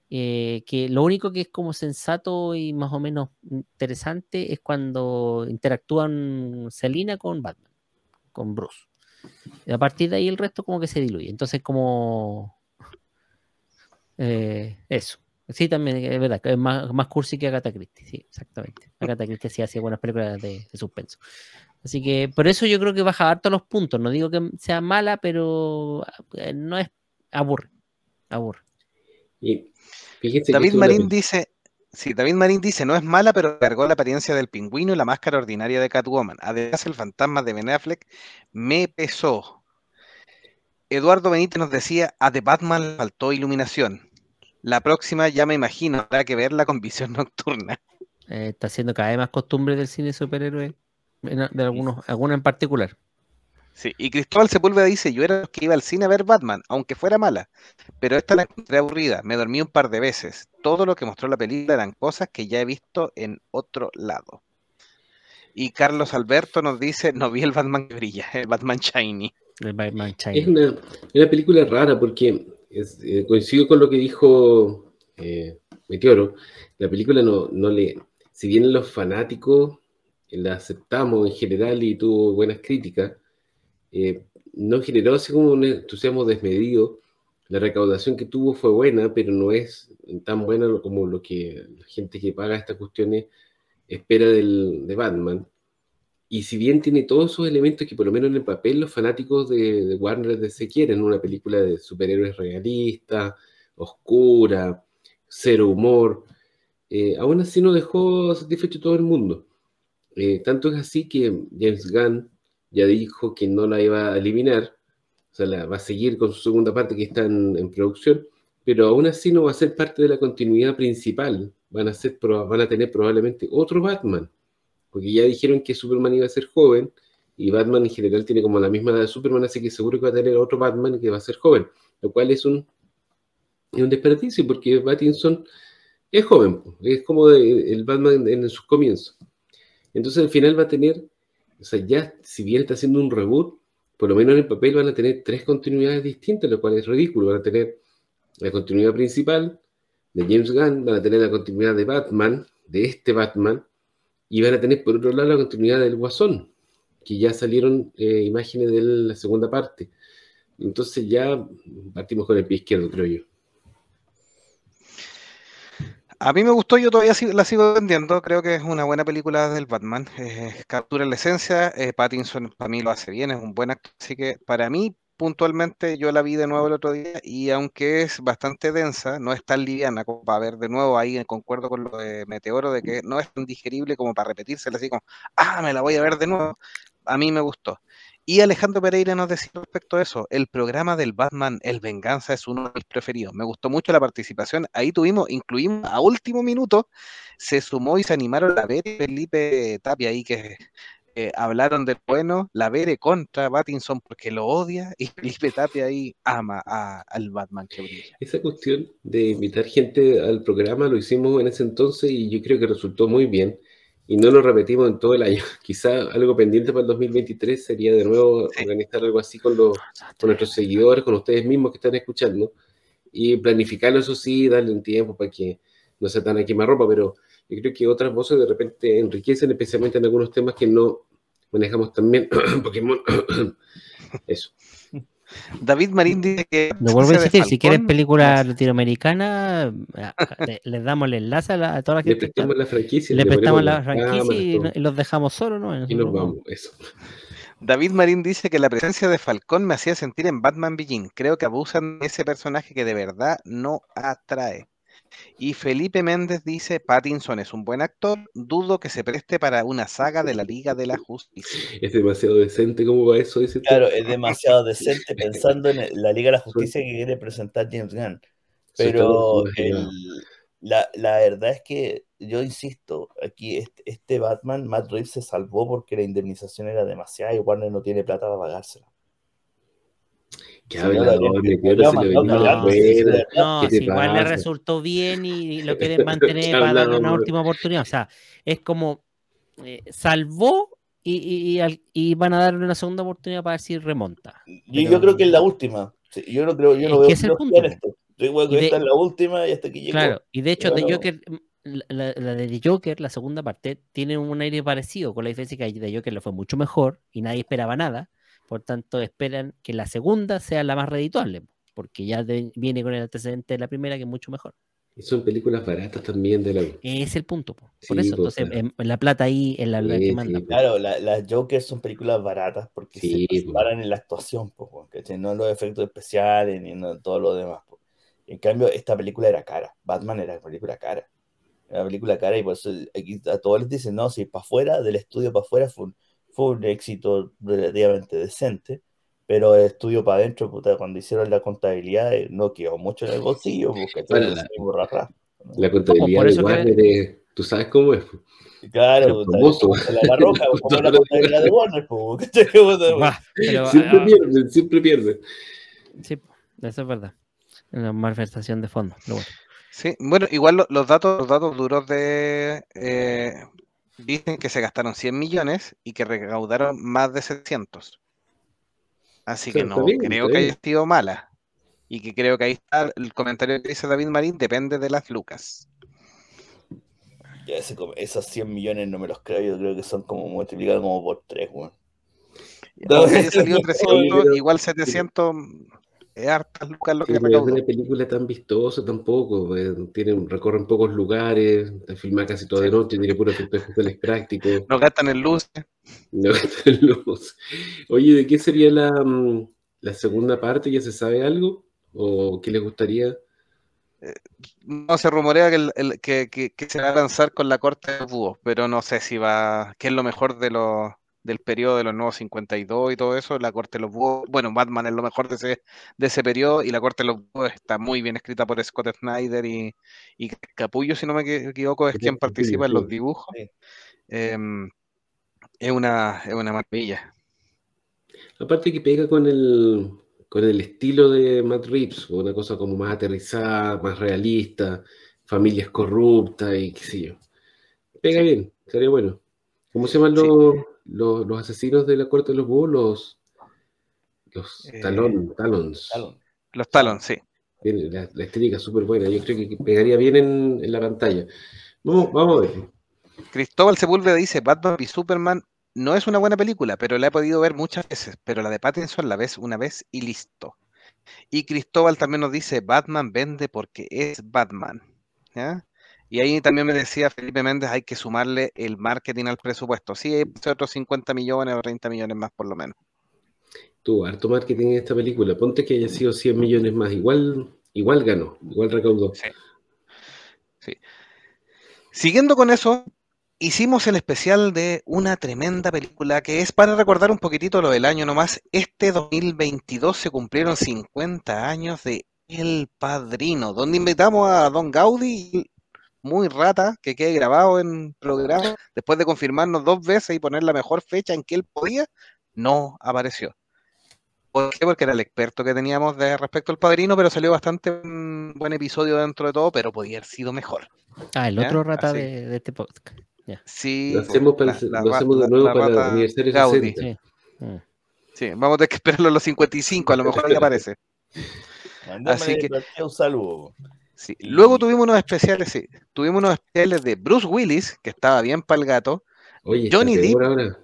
B: eh, que lo único que es como sensato y más o menos interesante es cuando interactúan Selina con Batman, con Bruce. Y a partir de ahí el resto como que se diluye. Entonces como eh, eso. Sí, también es verdad, que es más, más cursi que Agatha Christie, sí, exactamente. Agatha Christie sí hacía buenas películas de, de suspenso. Así que por eso yo creo que baja harto los puntos. No digo que sea mala, pero eh, no es aburre. Aburre.
C: Y
A: David Marín dice, sí, David Marín dice, no es mala, pero cargó la apariencia del pingüino y la máscara ordinaria de Catwoman. Además, el fantasma de Ben Affleck me pesó. Eduardo Benítez nos decía, a The Batman le faltó iluminación. La próxima ya me imagino, habrá que verla con visión nocturna.
B: Eh, está siendo cada vez más costumbre del cine superhéroe, en- de algunos, algunos en particular.
A: Sí, y Cristóbal Sepúlveda dice, yo era los que iba al cine a ver Batman, aunque fuera mala, pero esta la encontré aburrida, me dormí un par de veces. Todo lo que mostró la película eran cosas que ya he visto en otro lado. Y Carlos Alberto nos dice, no vi el Batman que brilla, el Batman Shiny.
B: El Batman
C: Es
B: Shiny.
C: una, es una película rara porque es- eh, coincido con lo que dijo eh, Meteoro. La película no, no le. Si bien los fanáticos la aceptamos en general y tuvo buenas críticas, eh, no generó así como un entusiasmo desmedido. La recaudación que tuvo fue buena, pero no es tan buena como lo que la gente que paga estas cuestiones espera del, de Batman. Y si bien tiene todos esos elementos que por lo menos en el papel los fanáticos de, de Warner DC quieren, una película de superhéroes realista, oscura, cero humor, eh, aún así no dejó satisfecho todo el mundo. Eh, tanto es así que James Gunn ya dijo que no la iba a eliminar, o sea, la va a seguir con su segunda parte que está en, en producción, pero aún así no va a ser parte de la continuidad principal. Van a, ser, van a tener probablemente otro Batman, porque ya dijeron que Superman iba a ser joven y Batman en general tiene como la misma edad de Superman, así que seguro que va a tener otro Batman que va a ser joven, lo cual es un, es un desperdicio porque Battinson es joven, es como el Batman en, sus comienzos. Entonces al final va a tener, o sea, ya si bien está haciendo un reboot, por lo menos en el papel van a tener tres continuidades distintas, lo cual es ridículo. Van a tener la continuidad principal de James Gunn, van a tener la continuidad de Batman, de este Batman, y van a tener por otro lado la continuidad del Guasón, que ya salieron eh, imágenes de la segunda parte. Entonces ya partimos con el pie izquierdo, creo yo.
A: A mí me gustó, yo todavía la sigo vendiendo. Creo que es una buena película del Batman. captura la esencia. Eh, Pattinson para mí lo hace bien, es un buen actor. Así que para mí, puntualmente, yo la vi de nuevo el otro día y aunque es bastante densa, no es tan liviana como para ver de nuevo. Ahí concuerdo con lo de Meteoro, de que no es tan digerible como para repetírsela así como, ah, me la voy a ver de nuevo a mí me gustó. Y Alejandro Pereira nos decía respecto a eso, el programa del Batman, El Venganza, es uno de mis preferidos. Me gustó mucho la participación. Ahí tuvimos, incluimos a último minuto, se sumó y se animaron la Vere y Felipe Tapia ahí que eh, hablaron del bueno, la Vere contra Battinson porque lo odia y Felipe Tapia ahí ama al Batman que brilla.
C: Esa cuestión de invitar gente al programa lo hicimos en ese entonces y yo creo que resultó muy bien y no lo repetimos en todo el año. Quizá algo pendiente para el 2023 sería de nuevo organizar algo así con, los, con nuestros seguidores, con ustedes mismos que están escuchando y planificarlo, eso sí, darle un tiempo para que no sea tan a quemarropa, pero yo creo que otras voces de repente enriquecen, especialmente en algunos temas que no manejamos también. Pokémon. eso.
A: David Marín dice que.
B: No vuelvo a decir, si quieren película latinoamericana, les damos el enlace a, toda la
C: gente. Le prestamos la franquicia.
B: Le, prestamos la franquicia y, los dejamos solos, ¿no?
C: Y nos vamos, eso.
A: David Marín dice que la presencia de Falcón me hacía sentir en Batman Begin. Creo que abusan de ese personaje que de verdad no atrae. Y Felipe Méndez dice, Pattinson es un buen actor, dudo que se preste para una saga de la Liga de la Justicia.
C: Es demasiado decente como va eso, dice
D: Claro, es demasiado decente pensando en la Liga de la Justicia que quiere presentar James Gunn. Pero la, verdad es que yo insisto, aquí este, este, Batman, Matt Reeves se salvó porque la indemnización era demasiada y Warner no tiene plata para pagársela.
B: No, si igual le resultó bien y lo quieren mantener para darle una última oportunidad. O sea, es como eh, salvó y, y, van a darle una segunda oportunidad para ver si remonta.
D: Yo, yo creo que es la última. yo no creo, yo no veo que es el punto. Esto. Yo creo que esta es la última y hasta aquí llegó.
B: Claro, y de hecho, de Joker, la, la, de Joker, la segunda parte, tiene un aire parecido, con la diferencia que de Joker le fue mucho mejor y nadie esperaba nada. Por tanto, esperan que la segunda sea la más redituable, porque ya viene con el antecedente de la primera, que es mucho mejor.
C: Y son películas baratas también de la.
B: Es el punto, por eso. Entonces, la plata ahí es la, que manda.
D: Claro, las Jokers son películas baratas porque se paran en la actuación, no en los efectos especiales ni en todo lo demás. En cambio, esta película era cara. Batman era una película cara. Era una película cara y por eso aquí a todos les dicen, no, si para afuera, del estudio para afuera fue un, fue un éxito relativamente decente, pero el estudio para adentro, puta, cuando hicieron la contabilidad, eh, no quedó mucho en el bolsillo, porque
C: la, la, contabilidad de Warner, tú sabes cómo es.
D: Claro, la, la roja, como la contabilidad de Warner,
C: siempre pierden, siempre pierden.
B: Sí, eso es verdad. Una malversación de fondo. Bueno.
A: Sí, bueno, igual los datos, los datos duros de eh, dicen que se gastaron 100 millones y que recaudaron más de 700. Así que no creo que haya sido mala. Y que creo que ahí está el comentario que dice David Marín, depende de las lucas.
D: Ya esos 100 millones no me los creo, yo creo que son como multiplicados como por 3, weón.
A: salido 300, igual 700 es hartas lucas lo que
C: no es una película tan vistosa tampoco, eh, tienen, recorren pocos lugares, está filmada casi toda de noche, tiene puro efectos especiales prácticos.
A: No gastan en luz.
C: No gastan en luz. Oye, ¿de qué sería la, mm, la segunda parte? ¿Ya se sabe algo? ¿O qué les gustaría?
A: Eh, no se rumorea que, el, que, que, se va a lanzar con la corte de búhos, pero no sé si va, qué es lo mejor de los del periodo de los nuevos 52 y todo eso, la Corte de los Búhos, bueno, Batman es lo mejor de ese, de ese periodo y la Corte de los Búhos está muy bien escrita por Scott Snyder y, y Capullo, si no me equi- equivoco, es quien participa en los dibujos. Em, es, una, es una maravilla.
C: Aparte que pega con el, con el estilo de Matt Reeves, una cosa como más aterrizada, más realista, familias corruptas y qué sé yo. Pega
A: Sí.
C: bien, sería bueno. ¿Cómo se llaman
A: Sí.
C: Los, los, asesinos de la Corte de los Búhos? Los, los
A: Eh,
C: talón, talons.
D: Talon.
A: Los Talon, sí.
C: Bien, la, la estética es súper buena. Yo creo que pegaría bien en, en la pantalla. Vamos, vamos a ver.
A: Cristóbal Sepúlveda dice, Batman y Superman no es una buena película, pero la he podido ver muchas veces, pero la de Pattinson la ves una vez y listo. Y Cristóbal también nos dice, Batman vende porque es Batman. ¿ya? Y ahí también me decía Felipe Méndez, hay que sumarle el marketing al presupuesto. Sí, hay otros 50 millones o 30 millones más por lo menos.
C: Tuvo harto marketing en esta película. Ponte que haya sido 100 millones más. Igual, igual ganó, igual recaudó.
A: Sí. Sí. Siguiendo con eso, hicimos el especial de una tremenda película que es para recordar un poquitito lo del año nomás. Este 2022 se cumplieron 50 años de El Padrino, donde invitamos a Don Gaudí, muy rata, que quede grabado en programa, después de confirmarnos dos veces y poner la mejor fecha en que él podía, no apareció. ¿Por qué? Porque era el experto que teníamos de respecto al Padrino, pero salió bastante un buen episodio dentro de todo, pero podía haber sido mejor.
B: Ah, el
A: ¿Ya?
B: otro rata de, de este podcast.
A: Sí,
C: Lo
A: pues,
C: hacemos, para lo hacemos de
A: la-
C: nuevo
A: la
C: para el aniversario
A: Gaudí.
C: 60.
B: Sí. Mm.
A: Sí, vamos a tener que esperarlo a los 55, a lo mejor ahí aparece. Así que-
D: un saludo.
A: Sí. Luego tuvimos unos especiales, sí. Tuvimos unos especiales de Bruce Willis, que estaba bien para el gato.
C: Oye,
A: Johnny Depp.
C: ahora.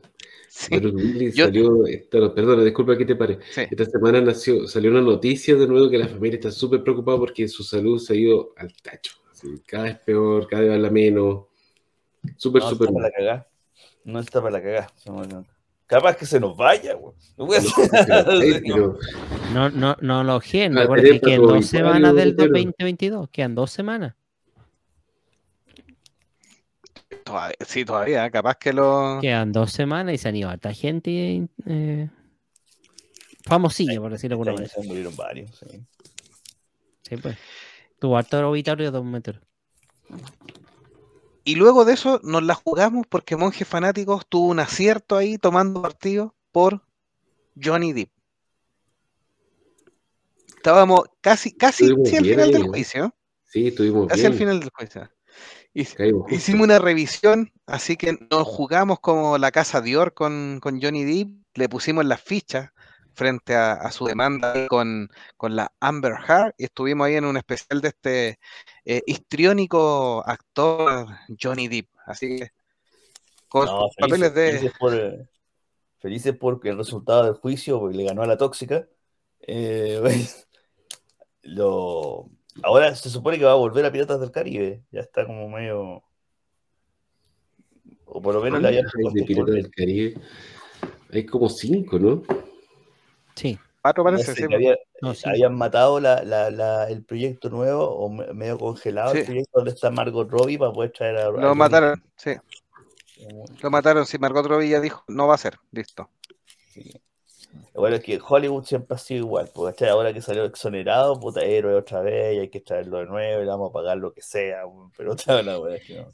A: Sí,
C: Bruce Willis
A: Yo-
C: salió, esta- perdona, disculpa que te pare.
A: sí.
C: Esta semana nació, salió una noticia de nuevo que la familia está súper preocupada porque su salud se ha ido al tacho. Así, cada vez peor, cada vez habla menos. Súper,
D: No
C: súper
D: está para la cagá. No está para la cagá. Capaz que se nos vaya, güey.
B: No, no, no lo gen.
C: Ah,
B: Recuerda
C: tenés
B: que quedan dos semanas del
C: usuario,
B: 2022. Quedan dos semanas.
A: Todavía, sí, todavía, ¿eh? capaz que lo.
B: Quedan dos semanas y se han ido harta gente eh, famosilla, por decirlo de alguna manera.
D: Se murieron varios. sí.
B: Sí, pues. Tuvo harto auditorio de dos metros.
A: Y luego de eso nos la jugamos porque Monjes Fanáticos tuvo un acierto ahí tomando partido por Johnny Depp. Estábamos casi, casi,
C: Estuvimos
A: sí, al final
C: ahí,
A: del
C: ¿eh?
A: juicio.
C: sí, estuvimos
A: Casi al final del juicio. Hicimos una revisión, así que nos jugamos como la casa Dior con, con Johnny Depp, le pusimos las fichas frente a, a su demanda con, con la Amber Heard y estuvimos ahí en un especial de este eh, histriónico actor Johnny Depp. Así que con
D: No,
A: sus papeles
D: felices,
A: de...
D: felices por, eh, felices porque el resultado del juicio, porque le ganó a la tóxica. Eh, lo, ahora se supone que va a volver a Piratas del Caribe. Ya está como medio. O por lo menos le habían
C: ¿Cuántas hay de Piratas del Caribe? Hay como cinco, ¿no?
B: Sí.
A: Pato
D: no
A: parece,
D: sé,
A: sí,
D: que había-
B: No, sí.
D: habían matado la, la- la- el proyecto nuevo o me- medio congelado
A: Sí.
D: el proyecto donde está Margot Robbie para poder traer a.
A: lo mataron, sí, lo mataron, sí, Margot Robbie ya dijo, no va a ser, listo.
D: Bueno es que Hollywood siempre ha sido igual, porque ahora que salió exonerado, puta héroe otra vez, y hay que traerlo de nuevo, y le vamos a pagar lo que sea, pero otra la wea es que no.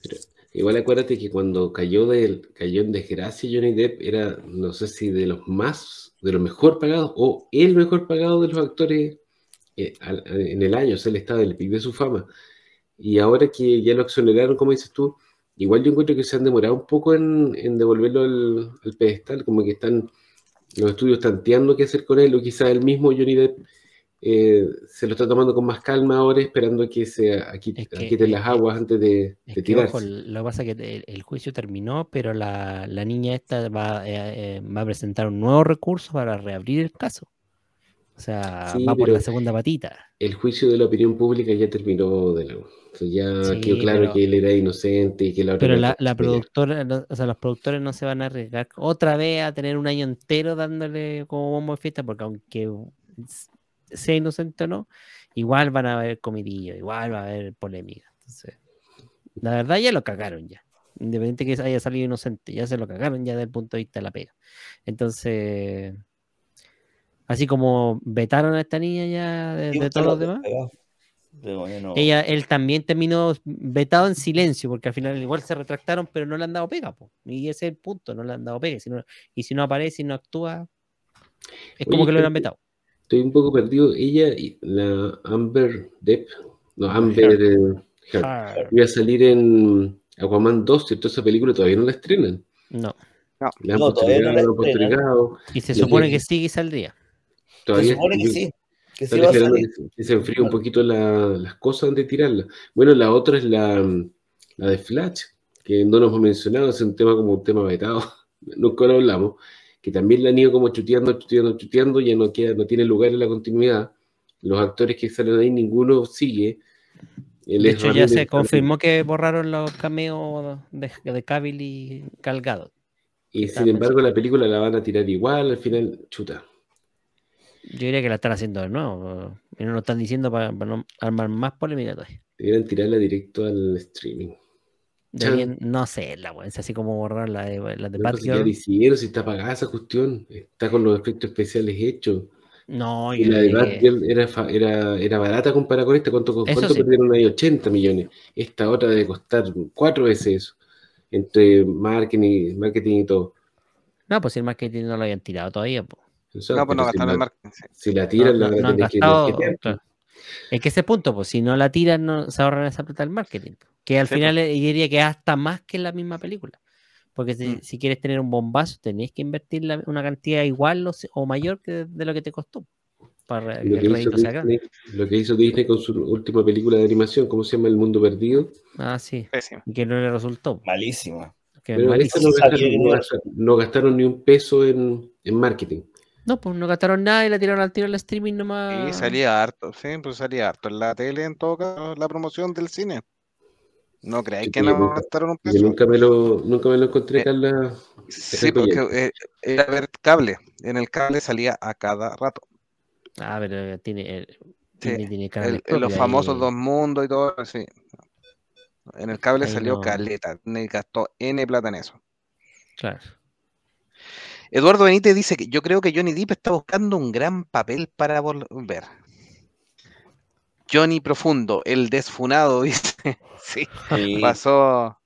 C: Igual acuérdate que cuando cayó, del, cayó en desgracia Johnny Depp era, no sé si de los más, de los mejor pagados o el mejor pagado de los actores eh, al- en el año, o sea, él estaba en el pic de su fama. Y ahora que ya lo exoneraron, como dices tú, igual yo encuentro que se han demorado un poco en, devolverlo al, al pedestal, como que están los estudios tanteando qué hacer con él, o quizás el mismo Johnny Depp eh, se lo está tomando con más calma ahora, esperando que se
B: Es que- es
C: las aguas antes de, de
B: que, ojo,
C: tirarse.
B: lo que pasa es que el, el juicio terminó, pero la, la niña esta va, eh, eh, va a presentar un nuevo recurso para reabrir el caso. O sea,
C: Sí,
B: va por la segunda patita.
C: el juicio de la opinión pública ya terminó de sea, ya
B: Sí,
C: quedó claro
B: pero-
C: que él era inocente y que la otra
B: Pero la, la productora, o sea, los productores no se van a arriesgar otra vez a tener un año entero dándole como bombo de fiesta, porque aunque sea inocente o no, igual van a haber comidillo, igual va a haber polémica. Entonces, la verdad ya lo cagaron ya. independiente que haya salido inocente, ya se lo cagaron ya desde el punto de vista de la pega. Entonces, así como vetaron a esta niña ya de, todos
D: lo
B: los demás, ella, él también terminó vetado en silencio, porque al final igual se retractaron, pero no le han dado pega, po. y ese es el punto, no le han dado pega, si no- y si no aparece y no actúa, es como
C: Oye,
B: que lo hubieran vetado.
C: Estoy un poco perdido. Ella, y la Amber Depp, no, Amber eh, Heard,
B: Ah,
C: iba a salir en Aquaman 2, ¿cierto? Esa película todavía no la estrenan.
B: No,
C: La han
D: No, todavía no la
C: postergado,
B: y se supone que sí y saldría.
D: Se
C: Todavía
D: supone que sí. Que sí
C: Están
D: va a
C: esperando
D: salir.
C: que, se- que se enfríe un poquito la- las cosas antes de tirarla. Bueno, la otra es la, la de Flash, que no nos hemos mencionado, es un tema como un tema vetado, nunca lo hablamos, que también la han ido como chuteando, chuteando, chuteando, ya no queda, no tiene lugar en la continuidad. Los actores que salen ahí, ninguno sigue. El
B: De hecho, ya se confirmó que borraron los cameos de, de Cavill y Calgado.
C: Y sin embargo, la película la van a tirar igual, al final, chuta.
B: Yo diría que la están haciendo de nuevo. Y no lo están diciendo para, para no armar más polémica todavía.
C: Debieran tirarla directo al streaming.
B: Deberían, no sé, la weá, es así como borrar la de, la de
C: No, ya
B: Batgirl.
C: la hicieron, si está apagada esa cuestión, está con los efectos especiales hechos.
B: No,
C: Y
B: yo
C: la de Batgirl era, era, era barata comparada con esta. ¿Cuánto, cuánto
B: sí.
C: perdieron ahí? 80 millones. Esta otra debe costar cuatro veces eso. Entre marketing, marketing y todo.
B: No, pues si el marketing no lo habían tirado todavía. po.
A: No, pues no
C: si
A: gastaron
C: la-
A: el marketing. sí.
C: Si la tiran,
B: no,
C: la
B: no han
C: que
B: claro. Es que ese punto, pues si no la tiran, no, se ahorran esa plata del marketing. po. Que al
A: Sí,
B: final eh, yo diría que hasta más que en la misma película. Porque si,
A: Mm.
B: si quieres tener un bombazo, tenés que invertir la- una cantidad igual o, mayor que de lo que te costó. Para que
C: Lo
B: el
C: que, hizo
B: rédito sea grande.
C: Disney, lo que hizo Disney con su última película de animación, ¿cómo se llama? El Mundo Perdido.
B: Ah, sí.
A: Pésimo.
B: Y que no le resultó.
D: Malísima.
B: Que
C: Pero esa
B: malísimo.
C: no, gastaron,
D: que
C: no
D: no-
C: gastaron- no gastaron ni un peso en, en marketing.
B: No, pues no gastaron nada y la tiraron al tiro al streaming nomás.
A: Y salía harto, sí, pues salía harto en la tele, en todo caso, la promoción del cine. No creáis
C: Sí,
A: que
C: yo
A: no gastaron un
C: Yo
A: peso.
C: nunca me lo, nunca me lo encontré,
A: Eh,
C: Carla.
A: Sí, porque eh, era ver cable. En el cable salía a cada rato.
B: Ah, pero eh, tiene. eh,
A: Sí,
B: tiene
A: El- los famosos Dos Mundos y todo, sí. En el cable
B: Ahí
A: salió
B: no.
A: caleta, gastó N plata en eso.
B: Claro.
A: Eduardo Benítez dice que yo creo que Johnny Depp está buscando un gran papel para volver. Johnny Profundo, el desfunado, dice. Sí,
D: Sí.
A: pasó a-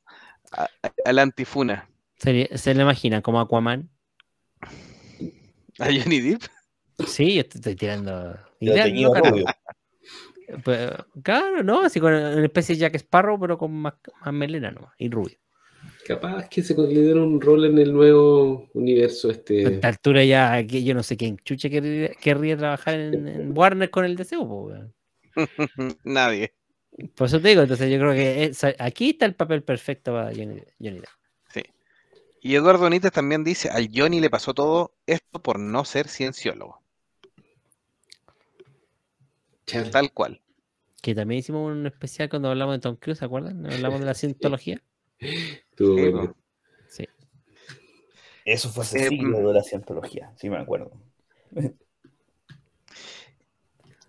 A: a- al antifuna.
B: ¿Se, se le imaginan como Aquaman?
A: ¿A Johnny Depp?
B: Sí, yo te estoy tirando.
D: Rubio.
B: Pues, claro, ¿no? Así con una especie de Jack Sparrow, pero con más, más melena nomás, y rubio.
C: Capaz que se dieron un rol en el nuevo universo
B: A
C: este.
B: esta altura ya, que yo no sé quién chuche querría, querría trabajar en, en Warner con el deseo, po, weón.
A: Nadie.
B: Por eso te digo, entonces yo creo que es- aquí está el papel perfecto para Johnny, Johnny Depp.
A: Y Eduardo Benítez también dice, al Johnny le pasó todo esto por no ser cienciólogo.
C: Chale.
A: Tal cual.
B: Que también hicimos un especial cuando hablamos de Tom Cruise, ¿se acuerdan? Hablamos de la cientología.
C: Estuvo
A: Sí,
C: bueno.
B: Sí.
D: Eso fue hace
A: Eh,
D: siglos de la cientología, sí me acuerdo.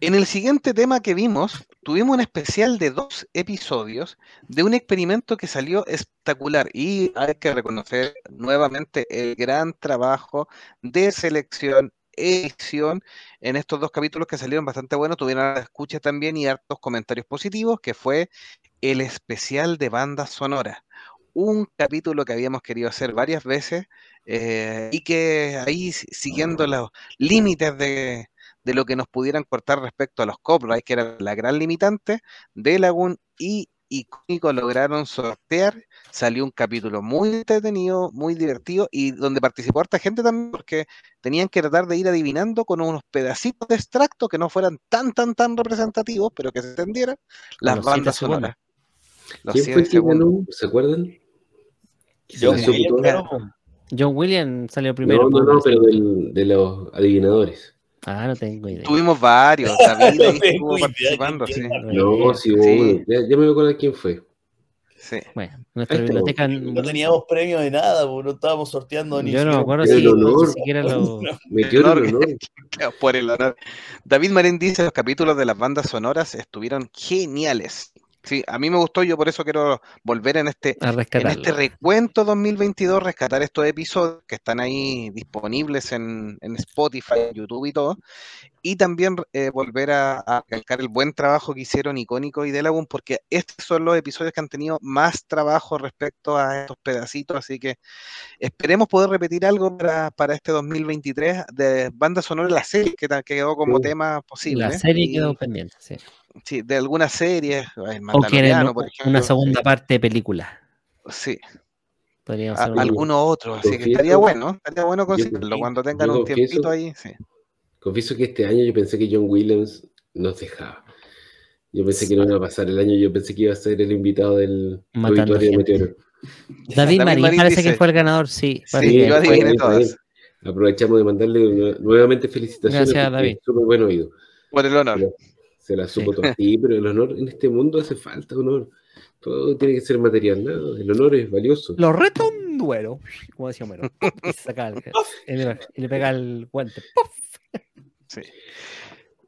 A: En el siguiente tema que vimos, tuvimos un especial de dos episodios de un experimento que salió espectacular y hay que reconocer nuevamente el gran trabajo de selección, edición en estos dos capítulos que salieron bastante buenos, tuvieron escucha también y hartos comentarios positivos, que fue el especial de bandas sonoras. Un capítulo que habíamos querido hacer varias veces eh, y que ahí si- siguiendo los límites de, de lo que nos pudieran cortar respecto a los copyrights, que era la gran limitante, de Lagoon y Icónico lograron sortear. Salió un capítulo muy entretenido, muy divertido y donde participó harta gente también porque tenían que tratar de ir adivinando con unos pedacitos de extracto que no fueran tan, tan, tan representativos, pero que se entendieran las
B: los
A: bandas sonoras. Los
C: ¿Quién
A: 100
C: fue que ganó? ¿Se acuerdan?
D: John claro.
B: John Williams salió primero.
C: No, no, no, pero del- de los adivinadores.
B: Ah, no tengo idea.
A: Tuvimos varios, David ahí
D: No
A: estuvo participando, sí.
C: No, sí,
A: Sí.
C: Ya, ya me voy a acordar quién fue.
A: sí.
B: Bueno, nuestra
C: está,
B: biblioteca.
D: No teníamos premio de nada, porque no estábamos sorteando ni
B: Yo no me
D: siquiera-
B: acuerdo
C: El
B: si ni siquiera lo.
C: El honor.
A: Por el honor. David Marín dice, los capítulos de las bandas sonoras estuvieron geniales. Sí, a mí me gustó, yo por eso quiero volver en este, en este recuento 2022, rescatar estos episodios que están ahí disponibles en, en Spotify, YouTube y todo, y también eh, volver a, a recalcar el buen trabajo que hicieron Icónico y Delagun, porque estos son los episodios que han tenido más trabajo respecto a estos pedacitos, así que esperemos poder repetir algo para, para este 2023 de banda sonora de la serie, que, quedó como
C: Sí.
A: tema posible.
B: La serie
A: y-
B: quedó pendiente, sí.
A: Sí, de algunas series, el
B: O quieren
A: Mandaloriano, por ejemplo.
B: una segunda parte de película.
A: Sí, a- algunos otros, así que estaría bueno, estaría bueno considerarlo
C: yo-
A: cuando tengan un tiempito
C: confieso-
A: ahí. Sí.
C: Confieso que este año yo pensé que John Williams nos dejaba. Yo pensé que no iba a pasar el año, yo pensé que iba a ser el invitado del obituario de. Meteoro.
B: David
A: David
B: Marín
A: Marín
B: parece
A: dice-
B: que fue el ganador, sí.
A: yo adiviné todas.
C: Aprovechamos de mandarle una- nuevamente felicitaciones.
B: Gracias, David.
C: Súper buen oído.
A: Por el honor.
C: Pero se la supo
B: Sí.
C: todo. Sí, pero el honor en este mundo hace falta honor. Todo tiene que ser material, ¿no? El honor es valioso.
B: Lo reto a un duelo, como decía Homero. Y se saca el- el- y le pega el guante. ¡puf!
A: Sí.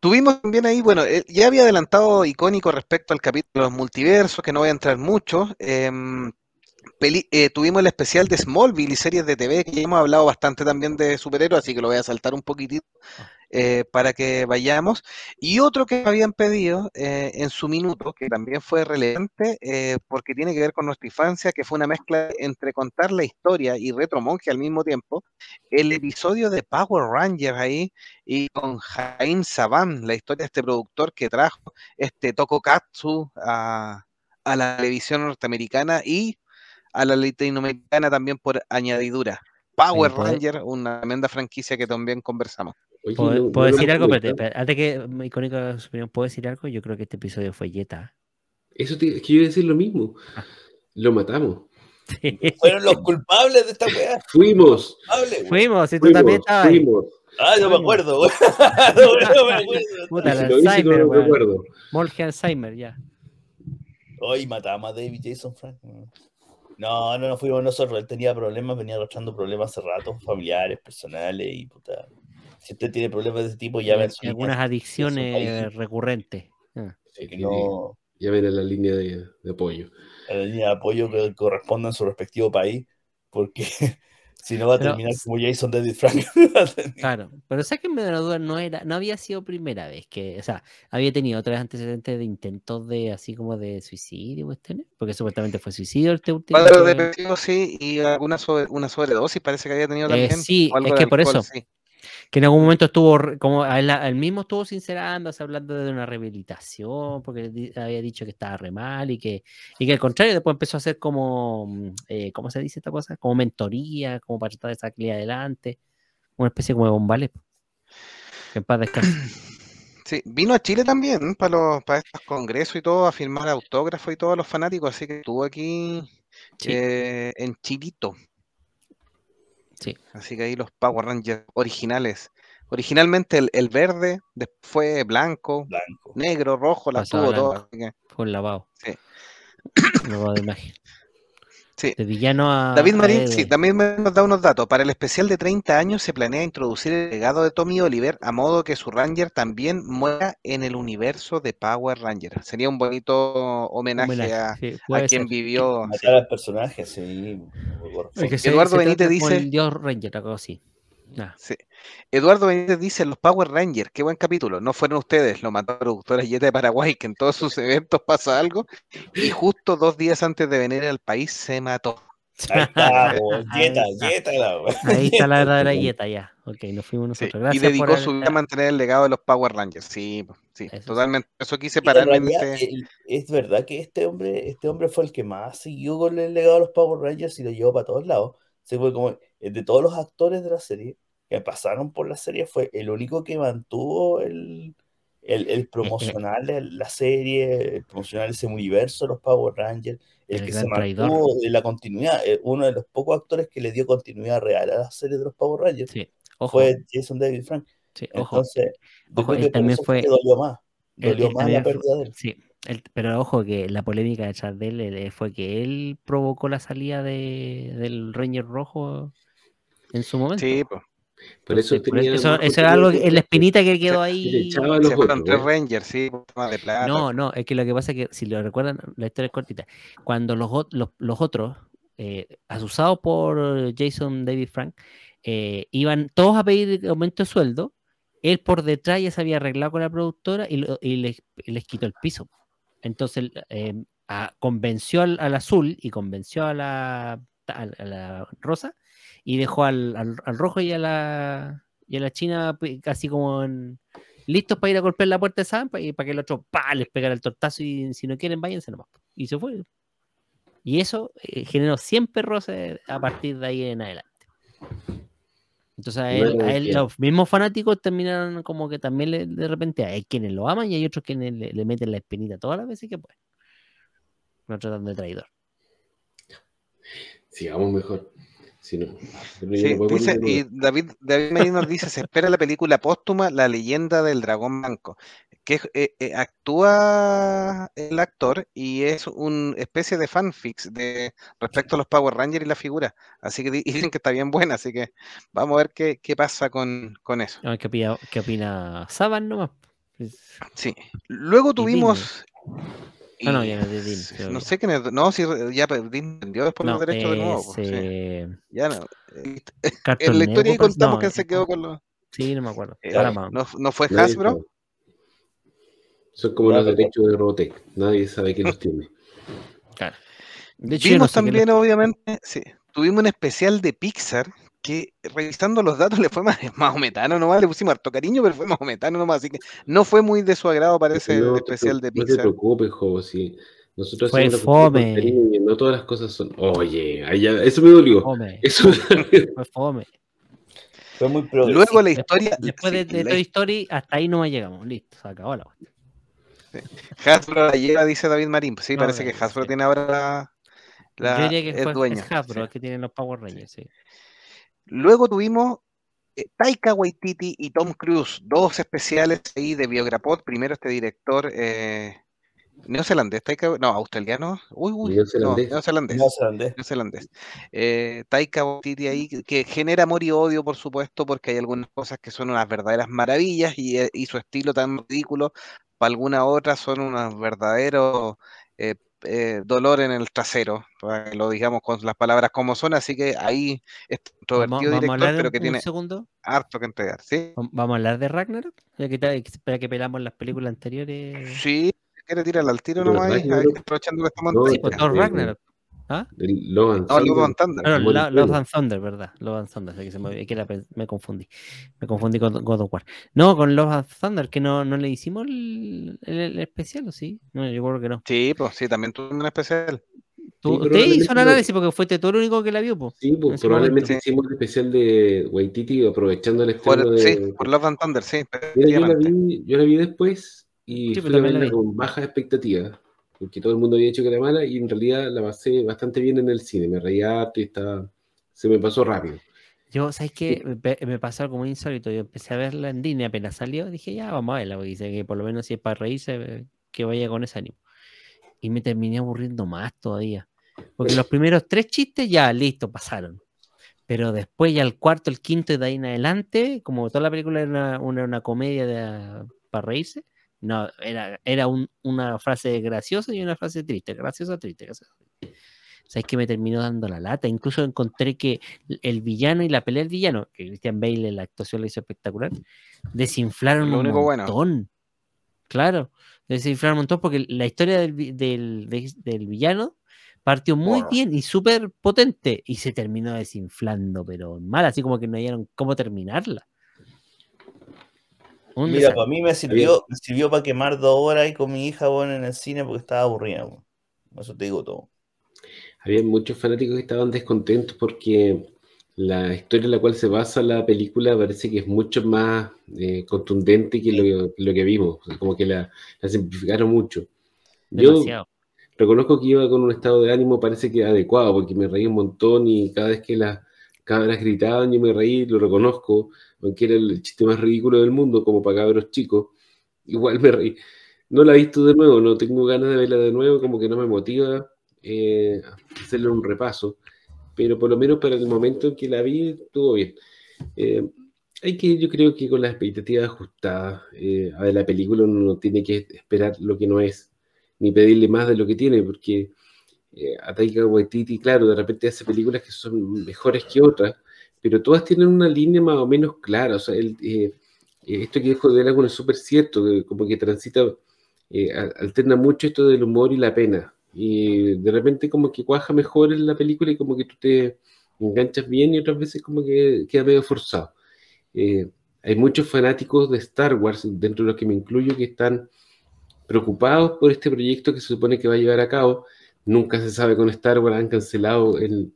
A: Tuvimos también ahí, bueno, eh, ya había adelantado icónico respecto al capítulo de los multiversos, que no voy a entrar mucho. em, peli- eh, tuvimos el especial de Smallville y series de TV, que ya hemos hablado bastante también de superhéroes, así que lo voy a saltar un poquitito eh, para que vayamos. Y otro que me habían pedido eh, en su minuto, que también fue relevante, eh, porque tiene que ver con nuestra infancia, que fue una mezcla entre contar la historia y Retro Monje al mismo tiempo, el episodio de Power Rangers ahí, y con Jaime Saban, la historia de este productor que trajo este Tokokatsu a, a la televisión norteamericana y a la latinoamericana también por añadidura. Power
B: ¿puede-
A: Ranger, una tremenda franquicia que también conversamos.
C: Oye,
B: ¿Puedo,
C: no-
B: puedo
C: no lo
B: decir algo? Espérate,
C: comentado.
B: espérate, antes que icónico opinión, ¿puedo decir algo? Yo creo que este episodio fue Yeta.
C: Eso te, es que yo iba a decir lo mismo.
B: Ah.
C: Lo matamos.
D: Fueron los culpables de esta weá.
C: Fuimos.
B: Fuimos, si tú
C: Fuimos,
B: también estabas
C: fuimos.
D: Ah, no me acuerdo. No, me acuerdo.
B: Puta,
C: Si no
B: Alzheimer,
C: lo
B: weón.
C: recuerdo.
B: Morge Alzheimer, ya.
D: Hoy matamos a David Jason Frank. No, no, no fuimos nosotros. Él tenía problemas, venía arrastrando problemas hace rato, familiares, personales y puta. Si usted tiene problemas de ese tipo, ven
B: y algunas adicciones recurrentes. Ah,
C: Sí,
D: que
C: sí,
D: no
C: Ya ven a la línea de, de apoyo.
D: a la línea de apoyo que corresponda en su respectivo país, porque si no va a
B: Pero-
D: terminar como Jason David Frank.
B: Claro, pero sé que me da la duda, no era, no había sido primera vez que, o sea, había tenido otros antecedentes de intentos de así como de suicidio, cuestiones, porque supuestamente fue suicidio este último.
A: Cuadro depresivo, sí, y alguna sobre- una sobredosis parece que había tenido
B: Eh,
A: también.
B: sí,
A: o algo
B: es
A: de
B: que por
A: alcohol,
B: eso.
A: sí.
B: Que en algún momento estuvo como él, mismo estuvo sincerándose hablando de una rehabilitación porque había dicho que estaba re mal y que y que al contrario después empezó a hacer como mm, eh, ¿cómo se dice esta cosa? como mentoría como para tratar de salir adelante una especie como de bombale que en paz descanse
A: Sí, vino a Chile también para los para estos congresos y todo, a firmar autógrafos y todo a los fanáticos, así que estuvo aquí
B: Sí.
A: eh, en Chilito.
B: Sí.
A: Así que ahí los Power Rangers originales. Originalmente el, el verde, después fue blanco,
D: Blanco.
A: negro, rojo, las
B: Pasaba
A: tuvo que-
B: fue un lavado
A: Sí.
B: un lavado de imagen
A: Sí.
B: de villano a
A: David Marín, sí, también me nos da unos datos. Para el especial de 30 años se planea introducir el legado de Tommy Oliver a modo que su Ranger también muera en el universo de Power Ranger. Sería un bonito homenaje,
B: Homenaje,
A: a,
B: sí,
A: quien vivió. sí.
D: Matar al personaje, sí.
A: Eduardo
B: se
A: Benítez dice-
B: el Dios Ranger algo así
A: Sí. Eduardo Benítez dice, los Power Rangers, qué buen capítulo, no fueron ustedes, lo mató la productora Yeta de Paraguay, que en todos sus eventos pasa algo, y justo dos días antes de venir al país se mató.
D: Ahí está, Yeta. Yeta, la
B: ahí está la verdadera yeta ya ok nos fuimos
A: Sí,
B: nosotros
A: Y
B: gracias
A: dedicó
B: por
A: su vida a mantener el legado de los Power Rangers. Sí, sí,
B: Eso sí.
A: totalmente. Eso quise
D: Y
A: pararme en
D: realidad,
A: este-
D: es verdad que este hombre, este hombre fue el que más siguió con el legado de los Power Rangers y lo llevó para todos lados. Se fue como de todos los actores de la serie que pasaron por la serie, fue el único que mantuvo el, el, el promocionar la- la serie, el promocionar ese universo de los Power Rangers, el,
B: El
D: que se mantuvo de la continuidad, eh, uno de los pocos actores que le dio continuidad real a la serie de los Power Rangers
B: sí ojo
D: fue Jason David Frank.
B: sí, ojo
D: Entonces,
B: Ojo, él también fue-
D: dolió más. Dolió
B: él
D: más la pérdida de él.
B: Sí, él- pero ojo que la polémica detrás de él eh, fue que él provocó la salida de, del Ranger Rojo en su momento.
A: Sí, pues.
C: Por eso
B: por
C: tenía
B: eso, eso algo,
C: que-
B: la espinita que quedó ahí.
C: echaba a los
A: Se fueron
C: otros,
A: tres
C: ¿eh?
A: Rangers, sí, por tema de plata.
B: No, no, es que lo que pasa es que, si lo recuerdan, la historia es cortita. Cuando los, los, los otros, eh, asusados por Jason David Frank, eh, iban todos a pedir aumento de sueldo, él por detrás ya se había arreglado con la productora y, lo- y les, quitó el piso. Entonces eh, a- convenció al, al azul y convenció a la, a, a la rosa y dejó al, al- al rojo y a la, y a la china pe- casi como en- listos para ir a golpear la puerta de Sam y para que el otro pa, les pegara el tortazo y si no quieren váyanse nomás. Y se fue. Y eso eh, generó siempre roces a partir de ahí en adelante. Entonces a él, a él los mismos fanáticos terminaron como que también le- de repente hay quienes lo aman y hay otros quienes le, le meten la espinita todas las veces que pueden. Lo tratan de traidor.
C: Sigamos mejor. Si no, yo
A: Sí,
C: no
A: dice, y David, David Merino nos dice, se espera la película póstuma La leyenda del dragón blanco, que eh, eh, actúa el actor y es una especie de fanfics de, respecto a los Power Rangers y la figura. Así que dicen que está bien buena, así que vamos a ver qué, qué pasa con, con eso.
B: ¿Qué opina, qué opina Saban nomás? Pues,
A: Sí. Luego tuvimos...
B: no,
A: y-
B: ya no es de
A: no sé quién es, no, si ya Disney vendió después
B: no,
A: los derechos de nuevo.
B: es,
A: pues, sí. Ya no. eh,
B: Cartoon
A: En la historia ahí contamos
B: no,
A: que se quedó con los...
B: Sí, no me acuerdo.
A: eh,
B: Paramount.
A: no, no fue Hasbro.
C: Son como los derechos de Robotech. Nadie sabe quién los tiene.
B: Claro. De hecho, no
A: Vimos
B: sé
A: también, obviamente, sí, tuvimos un especial de Pixar que revisando los datos le fue más, más metano nomás, le pusimos harto cariño, pero fue más metano nomás, así que no fue muy de su agrado, parece, el
C: no, te
A: especial de
C: preocu- no te
A: Pixar.
C: preocupes, Jobo, si nosotros
B: Fue fome.
C: cariño no todas las cosas son. Oye, ya- eso me dolió.
B: Fome,
C: Eso
B: fue fome.
D: Fue muy progresivo.
A: Luego la
B: Después-
A: historia,
B: Después de, de
A: la
B: Toy Story, hasta ahí no llegamos. Listo, se acabó la cuestión.
A: Hasbro la lleva, dice David Marín, pues sí,
B: No,
A: parece
B: no,
A: que Hasbro
B: sí.
A: tiene ahora la, la-
B: Yo diría que
A: es
B: fue
A: dueño.
B: es Hasbro,
A: sí.
B: es que tienen los Power Rangers, sí.
A: Luego tuvimos eh, Taika Waititi y Tom Cruise, dos especiales ahí de Biograpod. Primero este director eh, neozelandés, Taika, no, australiano, uy, uy,
C: Neozelandés.
A: no, neozelandés.
D: Neozelandés.
A: neozelandés. Eh, Taika Waititi ahí, que- genera amor y odio, por supuesto, porque hay algunas cosas que son unas verdaderas maravillas y, y su estilo tan ridículo, para algunas otras son unos verdaderos eh, eh, dolor en el trasero, para que lo digamos con las palabras como son, así que ahí es
B: Vamos,
A: introvertido
B: vamos a
A: director,
B: hablar
A: pero que
B: un
A: tiene
B: segundo.
A: harto que entregar, ¿sí?
B: Vam- Vamos a hablar de Ragnarok. Ya que, espera que pelamos las películas anteriores.
A: Sí, si quiere tirarla al tiro nomás, ahí,
C: Ragnarok-
A: ahí, aprovechando que estamos en
B: pues Ragnarok. ¿Ah?
C: El Love and
A: No, Love
C: Thunder,
A: and Thunder.
B: Ah, no, la- Love and Thunder, ¿verdad? Love and Thunder, que se me, que confundí. Me confundí con God of War. No, con Love and Thunder, que no, no le hicimos el, el- el especial, ¿o sí? No, yo creo que no.
A: Sí, pues sí, también tuvo un especial.
B: Tú,
C: Sí,
B: usted
C: probablemente
B: hizo el análisis porque fuiste tú el único que la vio, pues.
C: Sí, pues, probablemente
A: momento.
C: hicimos el especial de Waititi aprovechando el
A: Por,
C: estreno de.
A: sí, por Love and Thunder, sí.
C: Mira, yo la vi, yo la vi después y
B: Sí,
C: fui a verla
B: vi.
C: con bajas expectativas, porque todo el mundo había dicho que era mala y en realidad la pasé bastante bien en el cine, me reía harto y estaba, se me pasó rápido.
B: Yo, ¿sabes qué? Me, me pasó algo muy insólito. Yo empecé a verla en Disney apenas salió. Dije, ya, vamos a verla, porque dice que por lo menos si es para reírse, eh, que vaya con ese ánimo. Y me terminé aburriendo más todavía. Porque los primeros tres chistes ya, listo, pasaron. Pero después ya el cuarto, el quinto y de ahí en adelante, como toda la película era una, una, una comedia de- para reírse, no, era, era un- una frase graciosa y una frase triste, graciosa, triste, graciosa. ¿Sabes que me terminó dando la lata? Incluso encontré que el villano y la pelea del villano, que Christian Bale en la actuación lo hizo espectacular, desinflaron
A: Lo
B: un
A: único bueno.
B: montón. Claro, desinflaron un montón porque la historia del, del, de- del villano partió muy
A: Wow.
B: bien y súper potente y se terminó desinflando, pero mal, así como que no hallaron cómo terminarla. Un
D: Mira, para mí me sirvió, me sirvió para quemar dos horas ahí con mi hija bueno, en el cine porque estaba aburrida. bueno. Eso te digo todo.
C: Había muchos fanáticos que estaban descontentos porque la historia en la cual se basa la película parece que es mucho más eh, contundente que lo, que lo que vimos, o sea, como que la, la simplificaron mucho. Yo reconozco que iba con un estado de ánimo, parece que adecuado, porque me reí un montón y cada vez que las cabras gritaban yo me reí, lo reconozco, aunque era el chiste más ridículo del mundo, como para cabros chicos, igual me reí. No la he visto de nuevo, no tengo ganas de verla de nuevo, como que no me motiva eh, hacerle un repaso, pero por lo menos para el momento en que la vi estuvo bien. Eh, Hay que, yo creo que con las expectativas ajustadas eh, a la película uno no tiene que esperar lo que no es, ni pedirle más de lo que tiene, porque eh, a Taika Waititi, claro, de repente hace películas que son mejores que otras, pero todas tienen una línea más o menos clara. O sea, eh, eh, esto que dijo de Dragon es súper cierto, como que transita, eh, alterna mucho esto del humor y la pena. Y de repente como que cuaja mejor en la película y como que tú te enganchas bien y otras veces como que queda medio forzado. Hay muchos fanáticos de Star Wars, dentro de los que me incluyo, que están preocupados por este proyecto que se supone que va a llevar a cabo. Nunca se sabe con Star Wars, han cancelado el,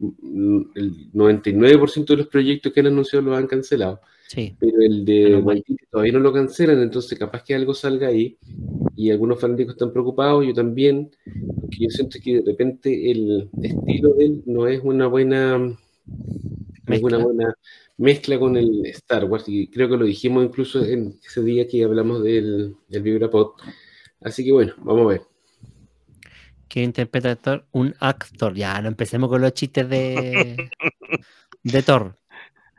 C: el 99% de los proyectos que han anunciado los han cancelado
B: Sí.
C: pero el de. Waititi todavía no lo cancelan, entonces capaz que algo salga ahí y algunos fanáticos están preocupados, yo también, porque yo siento que de repente el estilo de él no es una buena es una
B: Mezcla.
C: buena mezcla con el Star Wars y creo que lo dijimos incluso en ese día que hablamos del, del Vibrapod. Así que bueno, vamos a ver.
B: ¿Quién interpreta a Thor? Un actor. Ya, no empecemos con los chistes de, de Thor.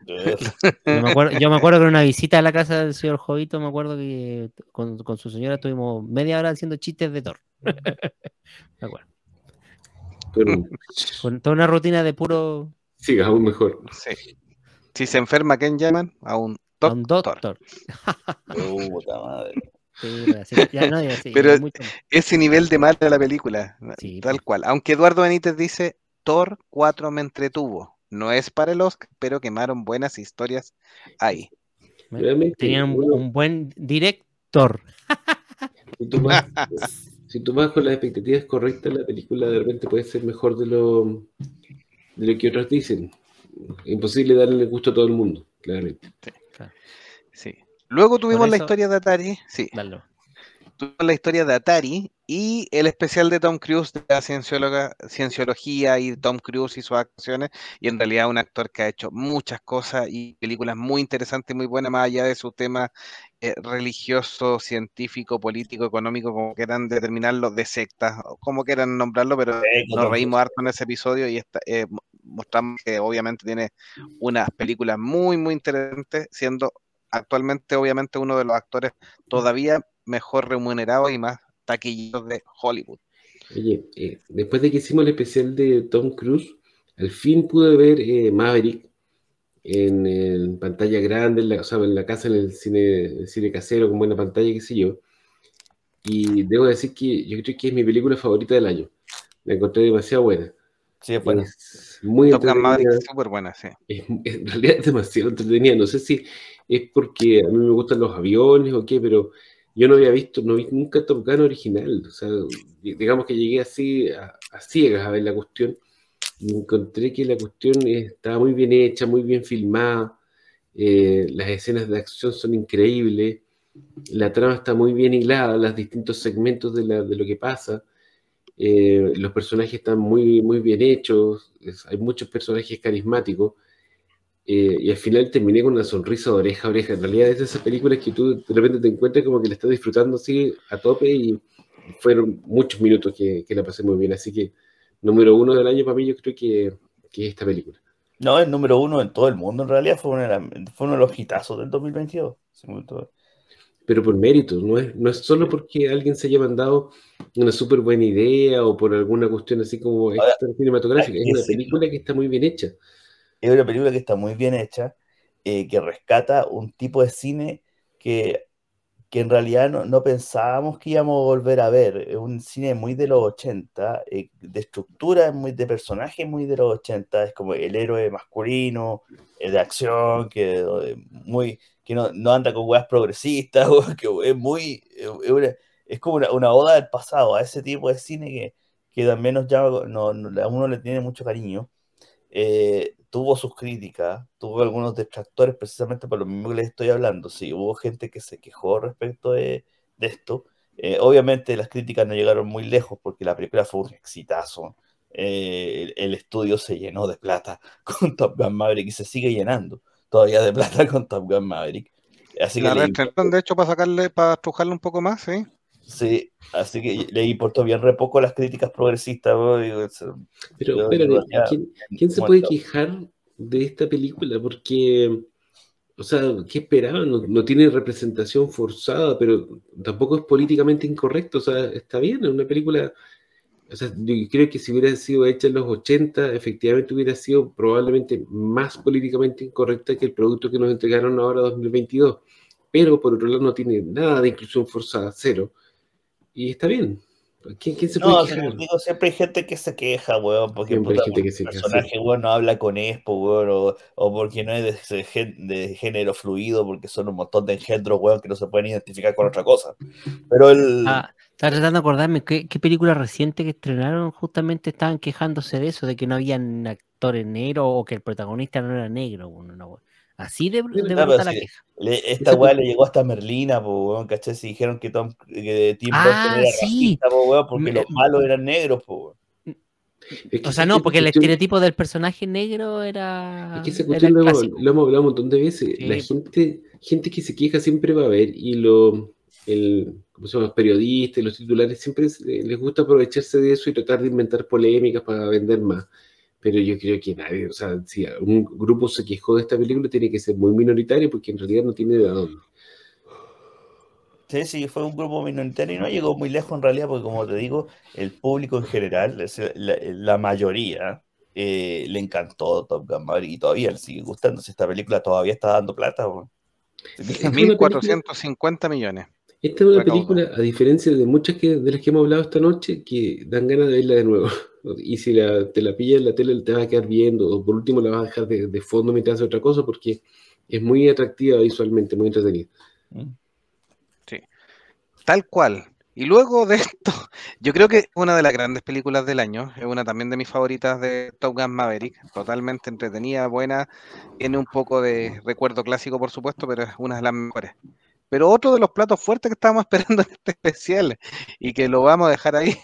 B: Yo me, acuerdo, yo me acuerdo que en una visita a la casa del señor Jovito, me acuerdo que con, con su señora estuvimos media hora haciendo chistes de Thor. Me acuerdo.
C: Pero
B: Con toda una rutina de puro
C: siga aún mejor.
A: Sí. Si se enferma, ¿quién llaman? A un
B: a un
A: doctor.
B: doctor.
D: Puta madre.
B: Sí, pero así- ya no, ya sí,
A: Pero-
B: ya mucho más.
A: Ese nivel de mal de la película,
B: Sí,
A: tal
B: pues.
A: cual. Aunque Eduardo Benítez dice, Thor 4 me entretuvo. No es para el Oscar, pero quemaron buenas historias ahí.
C: Realmente,
B: Tenían un, buen director.
C: Si tú, vas, si tú vas con las expectativas correctas, la película de repente puede ser mejor de lo, de lo que otros dicen. Imposible darle el gusto a todo el mundo, claramente.
A: Sí. Luego tuvimos la historia de Atari. Sí.
B: Dalo.
A: tuvimos la historia de Atari y el especial de Tom Cruise de la ciencióloga, cienciología y Tom Cruise y sus acciones. Y en realidad un actor que ha hecho muchas cosas y películas muy interesantes y muy buenas, más allá de su tema eh, religioso, científico, político, económico, como quieran determinarlo, de sectas, o como quieran nombrarlo, pero nos reímos harto en ese episodio y eh, mo- mostramos que obviamente tiene unas películas muy, muy interesantes, siendo actualmente obviamente uno de los actores todavía mejor remunerados y más taquilleros de Hollywood.
C: Oye, eh, después de que hicimos el especial de Tom Cruise, al fin pude ver eh, Maverick en, pantalla grande, en la casa, en el cine, el cine casero, con buena pantalla, qué sé yo. Y debo decir que yo creo que es mi película favorita del año. La encontré demasiado buena.
D: Sí, es bueno.
C: Es muy
A: Top es súper buena, sí.
C: Es- en realidad es demasiado entretenida. No sé si es porque a mí me gustan los aviones o qué, pero yo no había visto, no vi nunca Top Gun original. O sea, digamos que llegué así a, a ciegas a ver la cuestión y encontré que la cuestión estaba muy bien hecha, muy bien filmada. eh, las escenas de acción son increíbles. La trama está muy bien hilada, los distintos segmentos de, la- de lo que pasa. Eh, los personajes están muy, muy bien hechos, hay muchos personajes carismáticos, eh, y al final terminé con una sonrisa de oreja a oreja. En realidad es de esas películas que tú de repente te encuentras como que la estás disfrutando así a tope y fueron muchos minutos que, la pasé muy bien. Así que número uno del año para mí yo creo que, que es esta película.
D: No, el número uno en todo el mundo, en realidad, fue la- fue uno de los hitazos del 2022.
C: Pero por mérito, no es, no es solo porque alguien se haya mandado una súper buena idea o por alguna cuestión así como
D: Ahora,
C: extra cinematográfica, es una
D: decirlo.
C: película que está muy bien hecha.
D: Es una película que está muy bien hecha, eh, que rescata un tipo de cine que, que en realidad no, no pensábamos que íbamos a volver a ver. Es un cine muy de los 80, eh, de estructura, muy de personaje, muy de los 80. Es como el héroe masculino, eh, de acción, que, muy, que no, no anda con weas progresistas, que es muy. eh, Es, una- es como una, una oda del pasado, a ese tipo de cine que, que también nos llama, no- a uno le tiene mucho cariño eh, tuvo sus críticas, tuvo algunos detractores precisamente por lo mismo que les estoy hablando. Sí, hubo gente que se quejó respecto de, de esto. Eh, obviamente las críticas no llegaron muy lejos porque la película fue un exitazo. Eh, el, el estudio se llenó de plata con Top Gun Maverick y se sigue llenando todavía de plata con Top Gun Maverick. Así que
A: La
D: le
A: reestrenaron, de hecho, para sacarle, para estrujarle un poco más, sí.
D: Sí, así que le importó bien re poco las críticas progresistas. ¿no? Digo, es-
C: Pero espérate,
D: ya-
C: ¿quién, quién se puede quejar de esta película? Porque o sea, ¿qué esperaban? No, no tiene representación forzada, pero tampoco es políticamente incorrecto. O sea, está bien, es una película. O sea, yo creo que si hubiera sido hecha en los 80, efectivamente hubiera sido probablemente más políticamente incorrecta que el producto que nos entregaron ahora 2022. Pero por otro lado, no tiene nada de inclusión forzada, cero. Y está bien. ¿Quién, quién se puede
D: No,
C: quejar?
D: como digo, siempre hay gente que se queja, weón, porque
C: Siempre hay
D: puta,
C: gente
D: porque
C: que se
D: el
C: queja,
D: personaje, weón, no habla con Expo, weón, o, o porque no es de, de género fluido, porque son un montón de engendros, weón, que no se pueden identificar con otra cosa. Pero el...
B: Ah, estaba tratando de acordarme qué, qué película reciente que estrenaron justamente estaban quejándose de eso, de que no habían actores negros o que el protagonista no era negro. bueno, no, bueno. Así de, de bruta la
D: sí,
B: queja.
D: le- esta weá le llegó hasta Merlina, po, weón, ¿cachai? Si dijeron que, Tom, que Tim
B: Ah,
D: Burton era
B: sí.
D: racista, po, weón, porque
B: Me-
D: los malos eran negros, po, weón.
C: Es que
B: O sea, no, porque el estereotipo del personaje negro era,
C: Es que esa cuestión lo hemos,
B: clásico.
C: lo hemos hablado un montón de veces.
B: Sí.
C: La gente, gente que se queja siempre va a haber y lo, el, ¿cómo se llama? los periodistas, los titulares siempre es- eh, les gusta aprovecharse de eso y tratar de inventar polémicas para vender más. Pero yo creo que nadie, o sea, si un grupo se quejó de esta película, tiene que ser muy minoritario porque en realidad no tiene de dónde.
D: Sí, sí, fue un grupo minoritario y no llegó muy lejos en realidad, porque como te digo, el público en general, la, la mayoría, eh, le encantó Top Gun Maverick y todavía le sigue gustando. Si esta película todavía está dando plata, weón. Así que-
C: Esta es una película-
A: 1.450 millones.
C: Esta es una película, a diferencia de muchas que, de las que hemos hablado esta noche, que dan ganas de verla de nuevo. Y si la- te la pillas en la tele, te vas a quedar viendo, o por último la vas a dejar de, fondo mientras haces otra cosa, porque es muy atractiva visualmente, muy entretenida.
D: ¿Mm?
A: Tal cual. Y luego de esto, yo creo que una de las grandes películas del año, es una también de mis favoritas de Top Gun Maverick, totalmente entretenida, buena, tiene un poco de recuerdo clásico, por supuesto, pero es una de las mejores. Pero otro de los platos fuertes que estábamos esperando en este especial y que lo vamos a dejar ahí,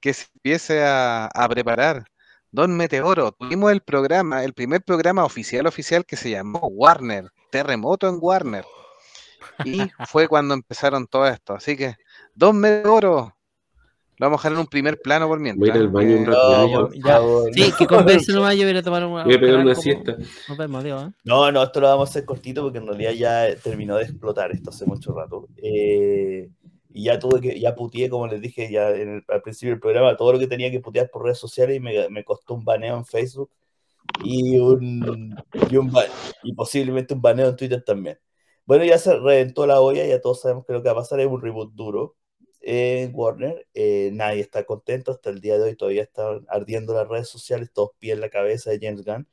A: que se empiece a, a preparar. Don Meteoro, tuvimos el programa, el primer programa oficial oficial que se llamó Warner, Terremoto en Warner. Y fue cuando empezaron todo esto. Así que, Don Meteoro, lo vamos a dejar en un primer plano por mientras.
C: Voy a ir al baño un rato.
D: No,
B: Sí,
D: no.
B: que convence nomás, yo voy a tomar una.
C: Voy a pegar una
B: como-
C: siesta.
B: Nos vemos, adiós. ¿eh?
D: No, no, esto lo vamos a hacer cortito porque en realidad ya terminó de explotar esto hace mucho rato. Eh, y ya tuve que, ya puteé, como les dije ya en al principio del programa, todo lo que tenía que putear por redes sociales y me, me costó un baneo en Facebook y un, y, un posiblemente un baneo en Twitter también. Bueno, ya se reventó la olla, ya todos sabemos que lo que va a pasar es un reboot duro en Warner. Eh, nadie está contento, hasta el día de hoy todavía están ardiendo las redes sociales, todos pies en la cabeza de James Gunn.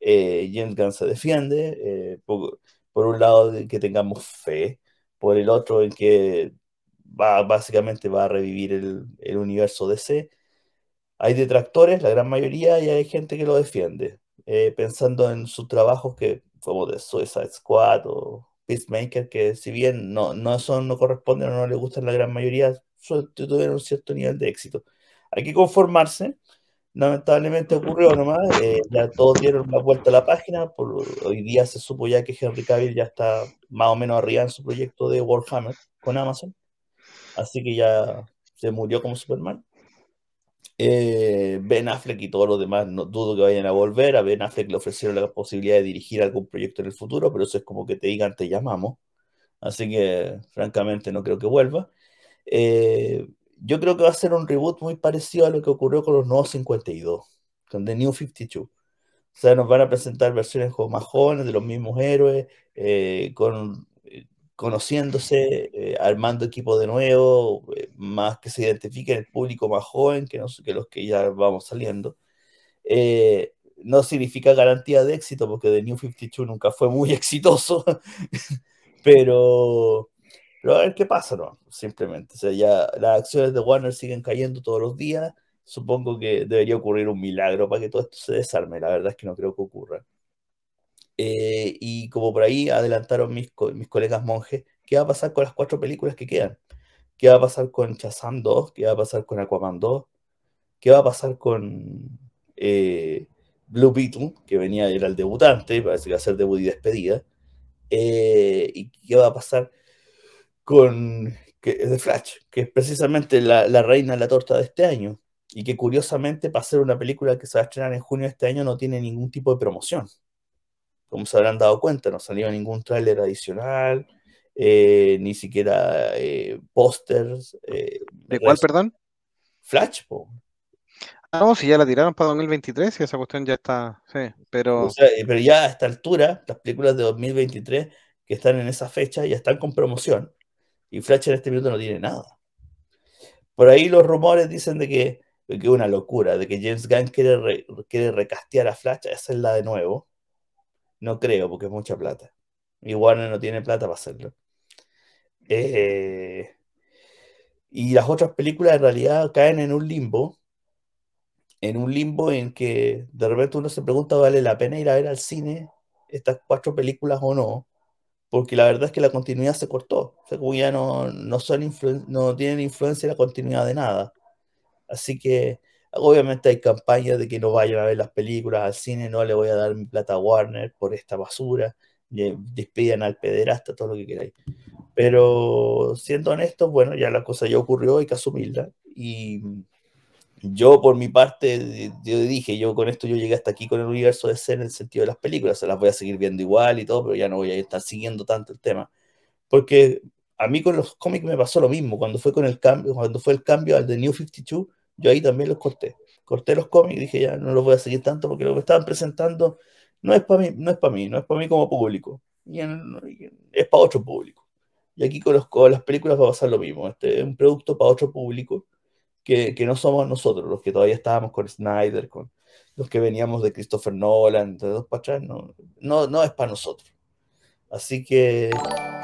D: Eh, James Gunn se defiende, eh, por, por un lado de que tengamos fe, por el otro en que va, básicamente va a revivir el, el universo DC. Hay detractores, la gran mayoría, y hay gente que lo defiende, eh, pensando en sus trabajos que, como de Suicide Squad o Peacemaker, que si bien no, no son, no corresponden o no le gustan la gran mayoría, tuvieron un cierto nivel de éxito. Hay que conformarse, lamentablemente ocurrió nomás, eh, ya todos dieron la vuelta a la página, por, hoy día se supo ya que Henry Cavill ya está más o menos arriba en su proyecto de Warhammer con Amazon, así que ya se murió como Superman. Eh, ben Affleck y todos los demás no dudo que vayan a volver. A Ben Affleck le ofrecieron la posibilidad de dirigir algún proyecto en el futuro, pero eso es como que te digan te llamamos. Así que francamente no creo que vuelva. Eh, yo creo que va a ser un reboot muy parecido a lo que ocurrió con los nuevos 52, con The New 52. O sea, nos van a presentar versiones más jóvenes de los mismos héroes, eh, con, conociéndose, eh, armando equipo de nuevo, eh, más que se identifique el público más joven que, los que ya vamos saliendo. Eh, no significa garantía de éxito, porque The New 52 nunca fue muy exitoso, pero, pero a ver qué pasa, ¿no? Simplemente. O sea, ya las acciones de Warner siguen cayendo todos los días. Supongo que debería ocurrir un milagro para que todo esto se desarme. La verdad es que no creo que ocurra. Eh, y como por ahí adelantaron mis, mis colegas monjes, ¿qué va a pasar con las cuatro películas que quedan? ¿Qué va a pasar con Shazam 2? ¿Qué va a pasar con Aquaman 2? ¿Qué va a pasar con eh, Blue Beetle, que venía, era el debutante, parece que va a ser debut y despedida? Eh, ¿y qué va a pasar con que, The Flash, que es precisamente la, la reina de la torta de este año? Y que curiosamente, para ser una película que se va a estrenar en junio de este año, no tiene ningún tipo de promoción. Como se habrán dado cuenta, no salió ningún tráiler adicional, eh, ni siquiera eh, pósters. eh,
A: ¿De cuál, perdón?
D: Flash, po.
A: Ah, no, si ya la tiraron para 2023 y esa cuestión ya está, sí, pero
D: O sea, eh, pero ya a esta altura, las películas de 2023 que están en esa fecha ya están con promoción. Y Flash en este minuto no tiene nada. Por ahí los rumores dicen de que de que es una locura, de que James Gunn quiere, re- quiere recastear a Flash, hacerla de nuevo. No creo, porque es mucha plata. Y Warner no tiene plata para hacerlo. Eh, y las otras películas en realidad caen en un limbo, en un limbo en que de repente uno se pregunta, ¿vale la pena ir a ver al cine estas cuatro películas o no? Porque la verdad es que la continuidad se cortó. O sea, como ya no, no, son no tienen influencia en la continuidad de nada. Así que obviamente hay campañas de que no vayan a ver las películas al cine, no le voy a dar mi plata a Warner por esta basura, despidan al pederasta, todo lo que queráis. Pero siendo honestos, bueno, ya la cosa ya ocurrió, hay que asumirla. Y yo por mi parte, yo dije, yo con esto yo llegué hasta aquí con el universo de C en el sentido de las películas, se las voy a seguir viendo igual y todo, pero ya no voy a estar siguiendo tanto el tema. Porque a mí con los cómics me pasó lo mismo, cuando fue con el cambio, cuando fue el cambio al de New 52, yo ahí también los corté. Corté los cómics dije, ya no los voy a seguir tanto porque lo que estaban presentando no es para mí, no es para mí, no es para mí como público. Y es para otro público. Y aquí con las películas va a pasar lo mismo. Este es un producto para otro público que, que no somos nosotros, los que todavía estábamos con Snyder, con los que veníamos de Christopher Nolan, de dos para atrás, no, no, no es para nosotros. Así que,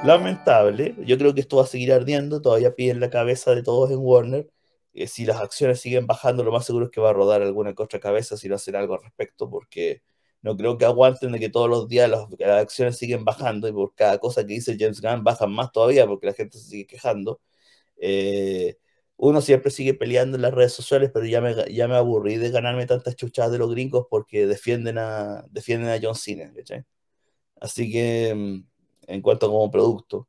D: lamentable, yo creo que esto va a seguir ardiendo, todavía piden la cabeza de todos en Warner. Eh, si las acciones siguen bajando, lo más seguro es que va a rodar alguna otra cabeza si no hacen algo al respecto, porque no creo que aguanten de que todos los días las, las acciones siguen bajando y por cada cosa que dice James Gunn bajan más todavía porque la gente se sigue quejando. Eh, uno siempre sigue peleando en las redes sociales, pero ya me, ya me aburrí de ganarme tantas chuchadas de los gringos porque defienden a, defienden a John Cena, ¿cachai? Así que mm, en cuanto a como producto.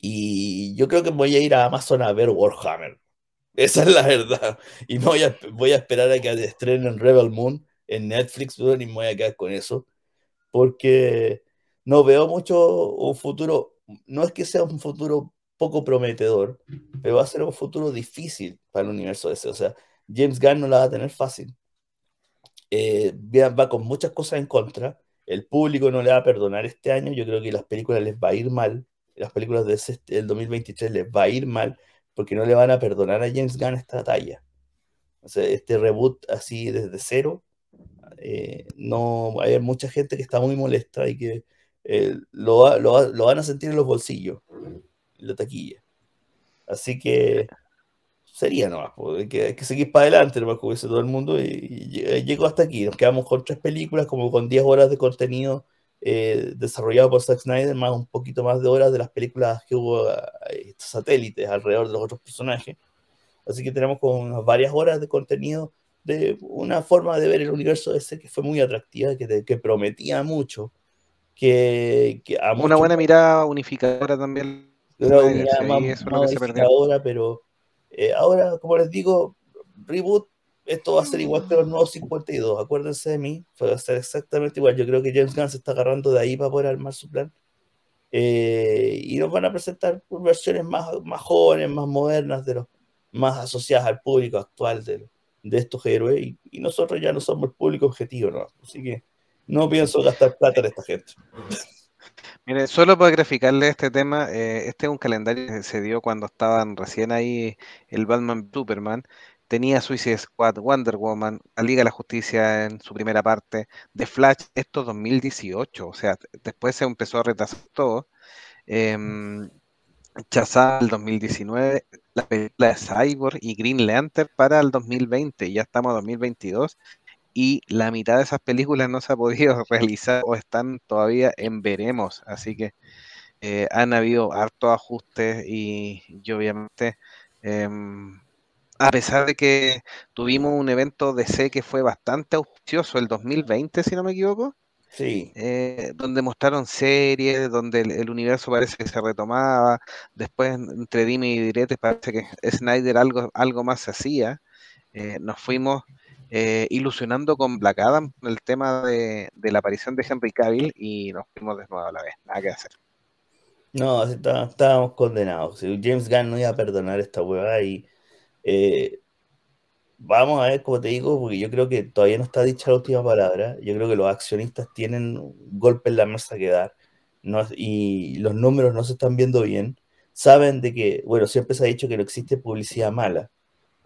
D: Y yo creo que voy a ir a Amazon a ver Warhammer. Esa es la verdad. Y me voy a, voy a esperar a que estrenen Rebel Moon en Netflix, y me voy a quedar con eso. Porque no veo mucho un futuro, no es que sea un futuro poco prometedor, pero va a ser un futuro difícil para el universo ese. O sea, James Gunn no la va a tener fácil. Eh, va con muchas cosas en contra. El público no le va a perdonar este año. Yo creo que las películas les va a ir mal. Las películas del 2023 les va a ir mal porque no le van a perdonar a James Gunn esta talla. O sea, este reboot así desde cero, eh, no hay mucha gente que está muy molesta y que eh, lo, lo va- lo van a sentir en los bolsillos, en la taquilla. Así que sería nomás, hay que, hay que seguir para adelante, nomás, como dice todo el mundo, y, y lle- llegó hasta aquí. Nos quedamos con tres películas, como con 10 horas de contenido eh, desarrollado por Zack Snyder, más un poquito más de horas de las películas que hubo eh, satélites alrededor de los otros personajes. Así que tenemos como unas varias horas de contenido de una forma de ver el universo ese que fue muy atractiva, que, te- que prometía mucho, que, que a
A: una
D: muchos
A: buena mirada unificadora también.
D: una
A: sí,
D: más, más unificadora, pero eh, ahora, como les digo, reboot, esto va a ser igual que los nuevos 52. Acuérdense de mí, va a ser exactamente igual. Yo creo que James Gunn se está agarrando de ahí para poder armar su plan. Eh, y nos van a presentar versiones más, más jóvenes, más modernas, de los, más asociadas al público actual de, de estos héroes. Y, y nosotros ya no somos el público objetivo, ¿no? Así que no pienso gastar plata en esta gente.
A: Mire, solo para graficarle este tema, eh, este es un calendario que se dio cuando estaban recién ahí el Batman Superman. Tenía Suicide Squad, Wonder Woman, la Liga de la Justicia en su primera parte, The Flash, esto 2018, o sea, después se empezó a retrasar todo. Shazam el 2019, la película de Cyborg y Green Lantern para el 2020, y ya estamos en 2022 y la mitad de esas películas no se ha podido realizar o están todavía en veremos, así que eh, han habido hartos ajustes y, y obviamente em, a pesar de que tuvimos un evento DC que fue bastante auspicioso el 2020, si no me equivoco,
D: Sí,
A: eh, donde mostraron series, donde el, el universo parece que se retomaba, después entre dime y direte parece que Snyder algo, algo más se hacía, eh, nos fuimos eh, ilusionando con Black Adam el tema de, de la aparición de Henry Cavill y nos fuimos de nuevo a la vez. Nada que hacer.
D: No, está- estábamos condenados. James Gunn no iba a perdonar esta hueá y eh, vamos a ver, como te digo, porque yo creo que todavía no está dicha la última palabra. Yo creo que los accionistas tienen un golpe en la mesa que dar y los números no se están viendo bien. Saben de que, bueno, siempre se ha dicho que no existe publicidad mala,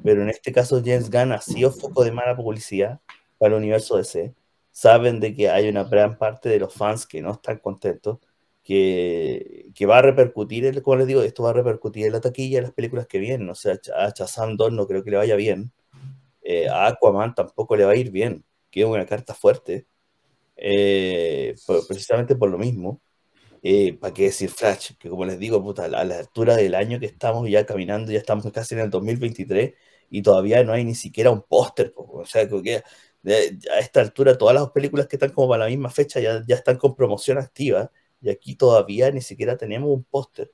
D: pero en este caso James Gunn ha sido foco de mala publicidad para el universo DC. Saben de que hay una gran parte de los fans que no están contentos que, que va a repercutir, en- como les digo, esto va a repercutir en la taquilla de las películas que vienen. O sea, a Shazam 2 no creo que le vaya bien. Eh, a Aquaman tampoco le va a ir bien, que una carta fuerte. eh, precisamente por lo mismo. ¿Para qué decir Flash? Que como les digo, puta, a la, altura del año que estamos ya caminando, ya estamos casi en el 2023 y todavía no hay ni siquiera un póster. O sea, que a esta altura todas las películas que están como para la misma fecha ya, ya están con promoción activa y aquí todavía ni siquiera tenemos un póster.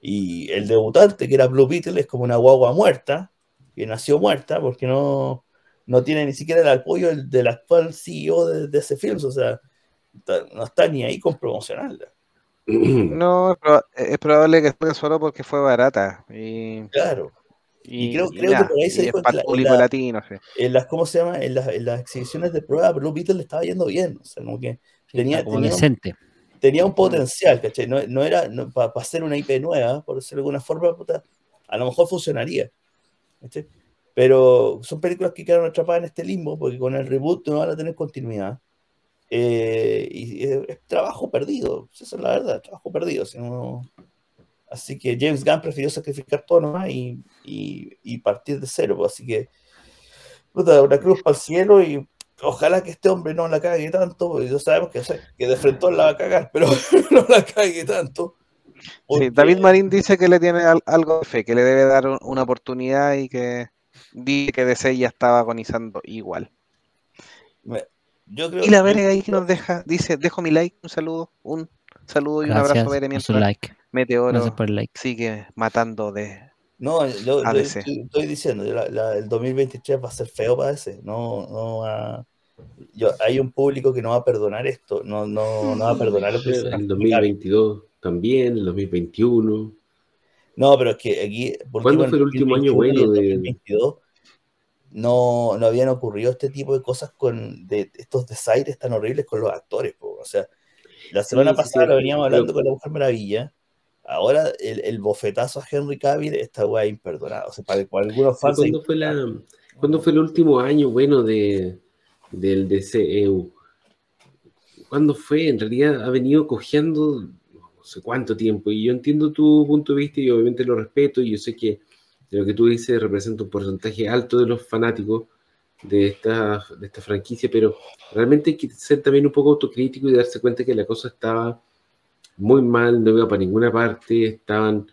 D: Y el debutante, que era Blue Beetle, es como una guagua muerta, que nació muerta porque no, no tiene ni siquiera el apoyo del, del actual CEO de, de ese film. O sea, no está ni ahí con promocionarla.
A: No, es proba- es probable que esté solo porque fue barata. Y,
D: Claro.
A: y,
D: Y creo-
A: y
D: creo que por ahí se dijo
A: el público
D: la-
A: latino. sí.
D: En las, ¿cómo se llama? En las, en las exhibiciones de prueba, Blue Beetle le estaba yendo bien. O sea, como que tenía, tenía un-
B: decente.
D: Tenía un potencial, ¿cachai? No, no era para hacer una IP nueva, por decirlo de alguna forma, puta, a lo mejor funcionaría. ¿cachai? Pero son películas que quedaron atrapadas en este limbo, porque con el reboot no van a tener continuidad. Eh, y es, es trabajo perdido, esa es la verdad, trabajo perdido. no- Así que James Gunn prefirió sacrificar todo nomás y, y, y partir de cero. pues, así que, puta, una cruz para el cielo y ojalá que este hombre no la cague tanto, porque ya sabemos que, o sea, que de frente la va a cagar, pero no la cague tanto.
A: Sí, David Marín dice que le tiene al- algo de fe, que le debe dar un- una oportunidad y que dice que DC ya estaba agonizando igual.
D: Yo creo
A: Y la Bere ahí que nos deja, dice, dejo mi like, un saludo, un saludo y un abrazo Bere mientras
B: like.
A: Meteoro
B: Gracias por el like.
A: sigue matando de...
D: No, yo, yo
A: ADC.
D: estoy, estoy diciendo, la- la- el 2023 va a ser feo para ese. No, no va- yo, hay un público que no va a perdonar esto, no, no, no va a perdonar lo que hizo
C: El
D: Henry
C: 2022 también, el 2021.
D: No, pero es que aquí.
C: ¿Cuándo fue el
D: en
C: último año
D: 2021 y en
C: bueno de-
D: 2022 no, no habían ocurrido este tipo de cosas con de estos desaires tan horribles con los actores. po. O sea, la semana
C: sí,
D: pasada
C: sí,
D: lo veníamos
C: pero-
D: hablando con la Mujer Maravilla. Ahora el, el bofetazo a Henry Cavill, esta weá imperdonable. O sea, para, para algunos fans.
C: ¿Cuándo fue, la, ¿Cuándo fue el último año bueno de, del DCEU? ¿Cuándo fue? En realidad ha venido cojeando no sé cuánto tiempo. Y yo entiendo tu punto de vista y obviamente lo respeto. Y yo sé que lo que tú dices representa un porcentaje alto de los fanáticos de esta, de esta franquicia, pero realmente hay que ser también un poco autocrítico y darse cuenta que la cosa estaba muy mal, no iba para ninguna parte, estaban,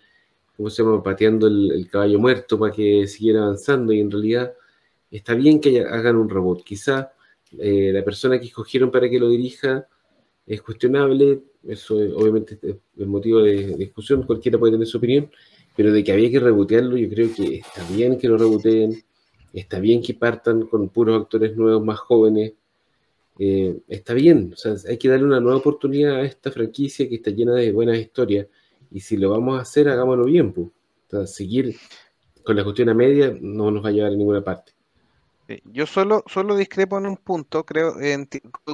C: ¿cómo se llama?, pateando el, caballo muerto para que siguiera avanzando y en realidad está bien que hagan un robot. Quizá eh, la persona que escogieron para que lo dirija es cuestionable, eso es- obviamente es, motivo de, discusión, cualquiera puede tener su opinión, pero de que había que rebotearlo, yo creo que está bien que lo reboteen, está bien que partan con puros actores nuevos, más jóvenes, eh, está bien, o sea, hay que darle una nueva oportunidad a esta franquicia que está llena de buenas historias, y si lo vamos a hacer, hagámoslo bien, pues. Seguir con la cuestión a media no nos va a llevar a ninguna parte.
A: Yo solo, solo discrepo en un punto, creo, en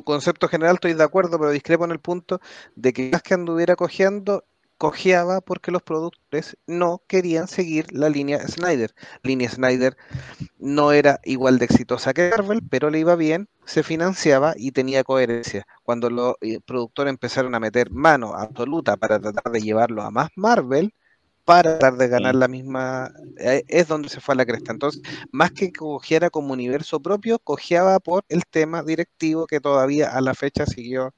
A: concepto general estoy de acuerdo, pero discrepo en el punto de que más que anduviera cojeando, cojeaba porque los productores no querían seguir la línea Snyder. Línea Snyder no era igual de exitosa que Marvel, pero le iba bien, se financiaba y tenía coherencia. Cuando los eh, productores empezaron a meter mano absoluta para tratar de llevarlo a más Marvel, para tratar de ganar
D: Sí.
A: la misma, eh, es donde se fue a la cresta. Entonces, más que cogiera como universo propio, cojeaba por el tema directivo que todavía a la fecha siguió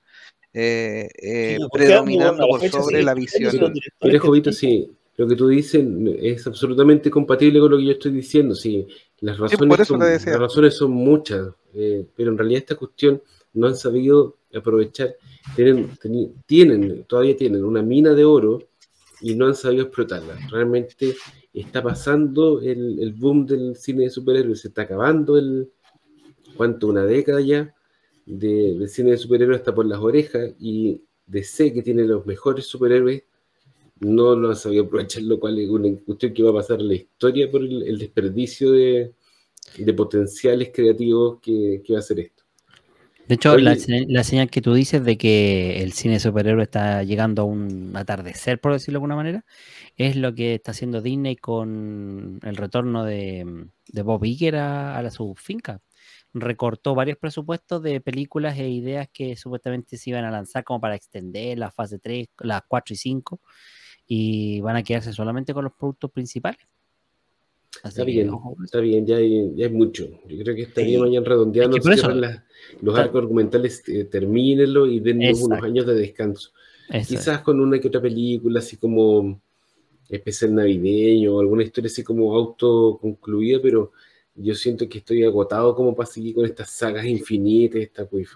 A: eh, eh,
D: Sí,
A: predominando por sobre la visión.
C: Pero,
D: tienen-
C: sí, lo que tú dices es absolutamente compatible con lo que yo estoy diciendo. Sí, las razones, son, las razones son muchas, eh, pero en realidad esta cuestión no han sabido aprovechar. Tienen, tienen, todavía tienen una mina de oro y no han sabido explotarla. Realmente está pasando el, el boom del cine de superhéroes, se está acabando el, cuánto, una década ya de, de cine de superhéroes hasta por las orejas y DC, que tiene los mejores superhéroes, no lo ha sabido aprovechar, lo cual es una cuestión que va a pasar la historia por el, desperdicio de, de potenciales creativos que, que va a hacer esto.
B: De hecho,
C: Oye.
B: la, se- la señal que tú dices de que el cine superhéroe está llegando a un atardecer, por decirlo de alguna manera, es lo que está haciendo Disney con el retorno de, de Bob Iger a, a la- su finca. Recortó varios presupuestos de películas e ideas que supuestamente se iban a lanzar como para extender la fase 3, las 4 y 5, y van a quedarse solamente con los productos principales. Así
C: Está
B: que,
C: bien, está bien, ya hay, ya hay mucho. Yo creo que estaría
D: Sí.
C: mañana redondeando,
B: Es que eso-
C: las- los
B: Está-
C: arcos argumentales, eh, termínenlo y dennos unos años de descanso.
B: Eso es.
C: Quizás con una que otra película, así como especial navideño, o alguna historia así como autoconcluida, pero yo siento que estoy agotado como para seguir con estas sagas infinitas, esta pues.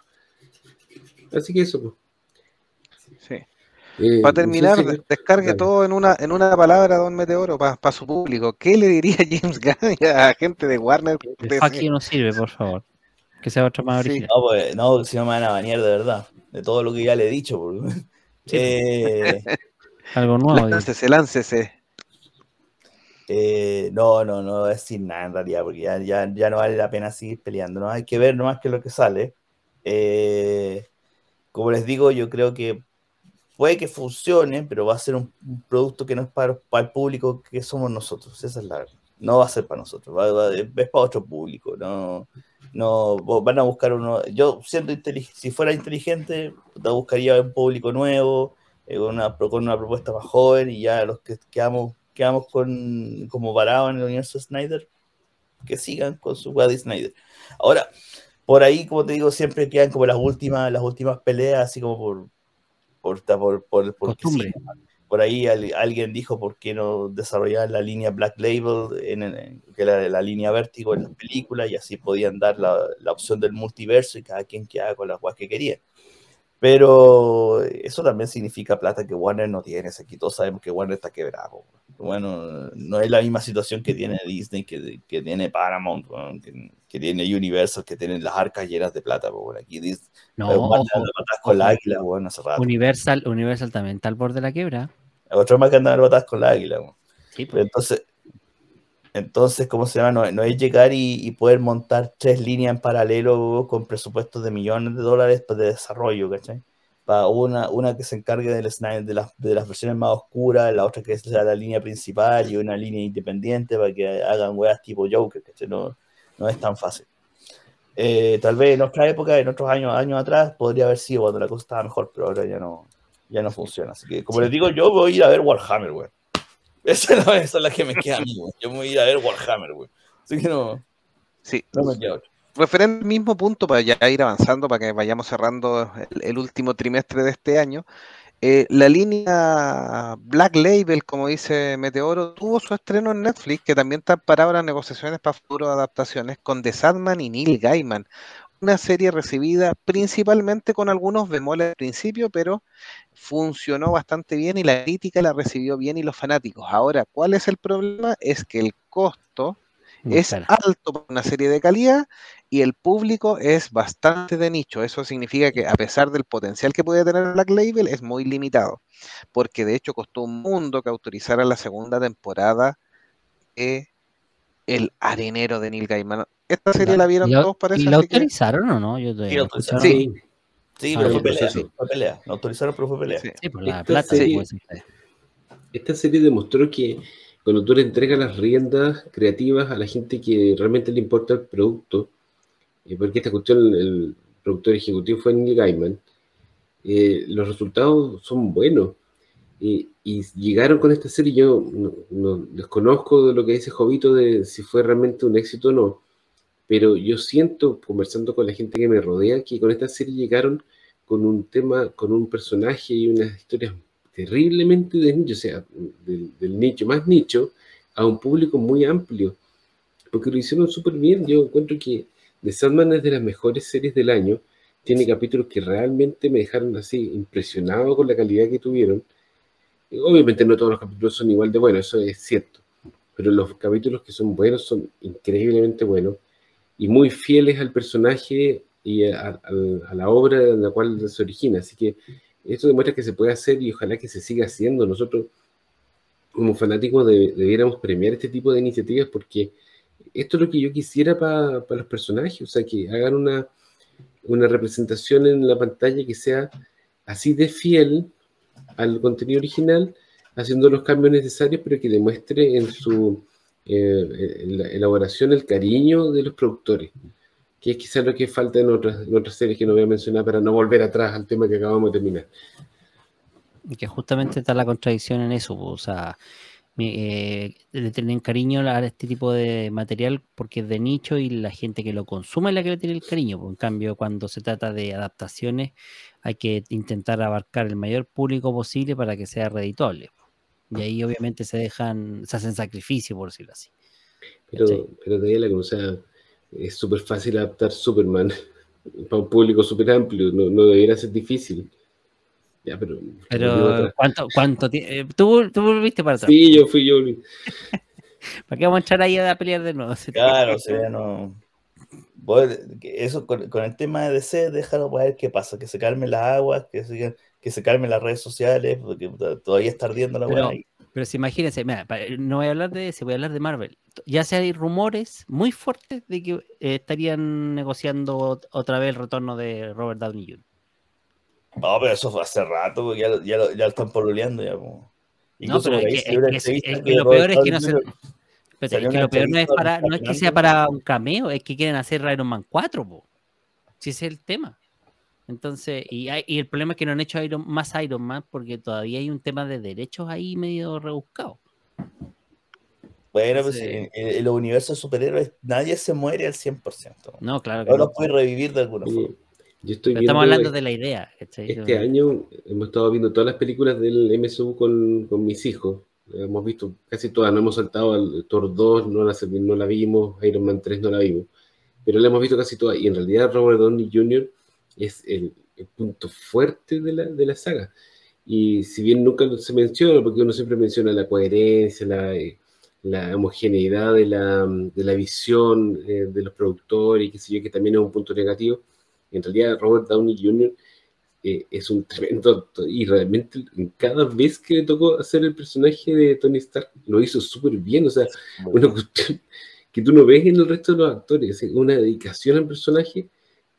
C: Así que eso, pues.
A: Sí.
C: Eh,
A: Para
C: no sé
A: terminar,
C: si-
A: descargue
C: dale.
A: todo en una, en una palabra, don Meteoro, para su público. ¿Qué le diría James Gunn y a la gente de Warner?
B: You no sirve, por favor. Que sea otro más
A: Sí.
B: original.
D: No, pues, no, si no me van a banear de verdad. De todo lo que ya le he dicho. por- Eh,
B: Algo nuevo.
A: Láncese, láncese.
D: eh, no, no, no voy a decir nada en realidad, porque ya, ya, ya no vale la pena seguir peleando. ¿no? Hay que ver nomás qué es lo que sale. Eh, como les digo, yo creo que puede que funcione, pero va a ser un, producto que no es para, para el público que somos nosotros. Esa es la verdad. No va a ser para nosotros, va- va- es para otro público. No, no van a buscar uno. Yo, siendo intelig- si fuera inteligente, buscaría un público nuevo, eh, una, con una propuesta más joven, y ya los que quedamos, quedamos con, como parados en el universo Snyder, que sigan con su Waddy Snyder. Ahora, por ahí, como te digo, siempre quedan como las últimas, las últimas peleas, así como por, por, por, por, porque
B: Costumbre.
D: sí. Por ahí al- alguien dijo por qué no desarrollar la línea Black Label, en, en- que era la línea vértigo en las películas, y así podían dar la, la opción del multiverso y cada quien quedaba con las guas que quería. Pero eso también significa plata que Warner no tiene. Aquí todos sabemos que Warner está quebrado. Bueno, no es la misma situación que tiene Disney, que, que tiene Paramount, que, que tiene Universal, que tienen las arcas llenas de plata. bueno, aquí Disney,
B: No, ojo,
D: con la
B: ojo.
D: águila, bueno, hace rato.
B: Universal, Universal también está al borde de la quiebra.
D: Otro más que andan patadas con la águila.
B: Sí, pues.
D: entonces, entonces, ¿cómo se llama? No, no es llegar y, y poder montar tres líneas en paralelo con presupuestos de millones de dólares pues, de desarrollo, ¿cachai? Para una, una que se encargue del Snyder- de, las, de las versiones más oscuras, la otra que sea la línea principal y una línea independiente para que hagan weas tipo Joker, ¿cachai? No, no es tan fácil. Eh, tal vez en otra época, en otros años, años atrás, podría haber sido cuando la cosa estaba mejor, pero ahora ya no, ya no funciona. Así que, como les digo, yo voy a ir a ver Warhammer, weón. Esa es, la, esa es la que me queda a mí, weón. Yo me voy a ir a ver Warhammer, weón. Así que no,
A: Sí.
D: no me queda otra.
A: Referente al mismo punto, para ya ir avanzando, para que vayamos cerrando el, el último trimestre de este año, eh, la línea Black Label, como dice Meteoro, tuvo su estreno en Netflix, que también está para ahora negociaciones para futuras adaptaciones con The Sandman y Neil Gaiman. Una serie recibida principalmente con algunos bemoles al principio, pero funcionó bastante bien y la crítica la recibió bien y los fanáticos. Ahora, ¿cuál es el problema? Es que el costo
B: Muy
A: es
B: cara.
A: alto para una serie de calidad y el público es bastante de nicho. Eso significa que a pesar del potencial que puede tener Black Label, es muy limitado. Porque de hecho costó un mundo que autorizara la segunda temporada de El Arenero de Neil Gaiman. Esta serie la vieron
B: ¿Y la-
A: todos, parece.
B: ¿Y la
A: que-
B: autorizaron o no? Yo todavía
D: Sí, autorizaron.
A: Sí.
D: Sí,
B: Ah,
D: pero fue pelea,
C: proceso.
D: fue pelea. Lo autorizaron, pero fue pelea.
A: Sí.
B: Sí, por la
C: Esta
B: plata.
C: serie-
B: sí.
C: Esta serie demostró que cuando tú le entregas las riendas creativas a la gente que realmente le importa el producto, eh, porque esta cuestión, el, el productor ejecutivo fue Neil Gaiman, eh, los resultados son buenos. Eh, y llegaron con esta serie, yo no, no desconozco de lo que dice Jovito de si fue realmente un éxito o no, pero yo siento, conversando con la gente que me rodea, que con esta serie llegaron con un tema, con un personaje y unas historias terriblemente de nicho, o sea, del, del nicho más nicho a un público muy amplio, porque lo hicieron súper bien. Yo encuentro que The Sandman es de las mejores series del año, tiene capítulos que realmente me dejaron así impresionado con la calidad que tuvieron. Obviamente no todos los capítulos son igual de buenos, eso es cierto, pero los capítulos que son buenos son increíblemente buenos. y muy fieles al personaje y a, a, la obra en la cual se origina. Así que esto demuestra que se puede hacer y ojalá que se siga haciendo. Nosotros, como fanáticos, debiéramos premiar este tipo de iniciativas porque esto es lo que yo quisiera para los personajes, o sea, que hagan una, una representación en la pantalla que sea así de fiel al contenido original, haciendo los cambios necesarios, pero que demuestre en su eh, elaboración el cariño de los productores, que es quizás lo que falta en otras, en otras series que no voy a mencionar para no volver atrás al tema que acabamos de terminar.
B: Y que justamente está la contradicción en eso, o sea, eh, le tienen cariño a este tipo de material porque es de nicho y la gente que lo consume es la que le tiene el cariño. En cambio, cuando se trata de adaptaciones, hay que intentar abarcar el mayor público posible para que sea reditable. Y ahí obviamente se dejan, se hacen sacrificios, por decirlo así.
C: Pero, pero de la o sea, es súper fácil adaptar Superman para un público súper amplio, no, no debería ser difícil. Ya, pero.
B: Pero, ¿cuánto, cuánto eh, ¿Tú, ¿Tú volviste para atrás?
C: Sí, yo fui yo.
B: ¿Para qué vamos a entrar ahí a pelear de nuevo?
D: Claro, o sea, no. Eso con, con, el tema de DC, déjalo para ver qué pasa, que se calmen las aguas, que se, que se calmen las redes sociales, porque todavía está ardiendo la
B: pero, Pero si imagínense, mira, no voy a hablar de ese, voy a hablar de Marvel. Ya se hay rumores muy fuertes de que eh, estarían negociando otra vez el retorno de Robert Downey Jr.
D: No, pero eso fue hace rato, ya, ya, ya, lo están poluleando. Ya,
B: no, pero es que, lo peor es que no se... es que lo peor no es, para, no es que sea para un cameo, es que quieren hacer Iron Man 4, po. si ese es el tema. Entonces, y, hay, y, el problema es que no han hecho Iron, más Iron Man porque todavía hay un tema de derechos ahí medio rebuscado.
D: Bueno, pues en, en, los universos superhéroes nadie se muere al 100%.
B: No, claro que
D: no. lo puede revivir de alguna forma
B: estamos hablando de la idea.
C: Este año hemos estado viendo todas las películas del MSU con, con, mis hijos. Hemos visto casi todas, no hemos saltado al Thor 2, no la, no la vimos, Iron Man 3 no la vimos, pero la hemos visto casi todas. Y en realidad Robert Downey Jr. es el, el punto fuerte de la, de la, saga. Y si bien nunca se menciona, porque uno siempre menciona la coherencia, la, eh, la homogeneidad de la, de la visión eh, de los productores, y que sé yo, que también es un punto negativo, en realidad, Robert Downey Jr. Eh, es un tremendo actor y realmente cada vez que le tocó hacer el personaje de Tony Stark lo hizo súper bien. O sea, una cuestión que tú no ves en el resto de los actores, una dedicación al personaje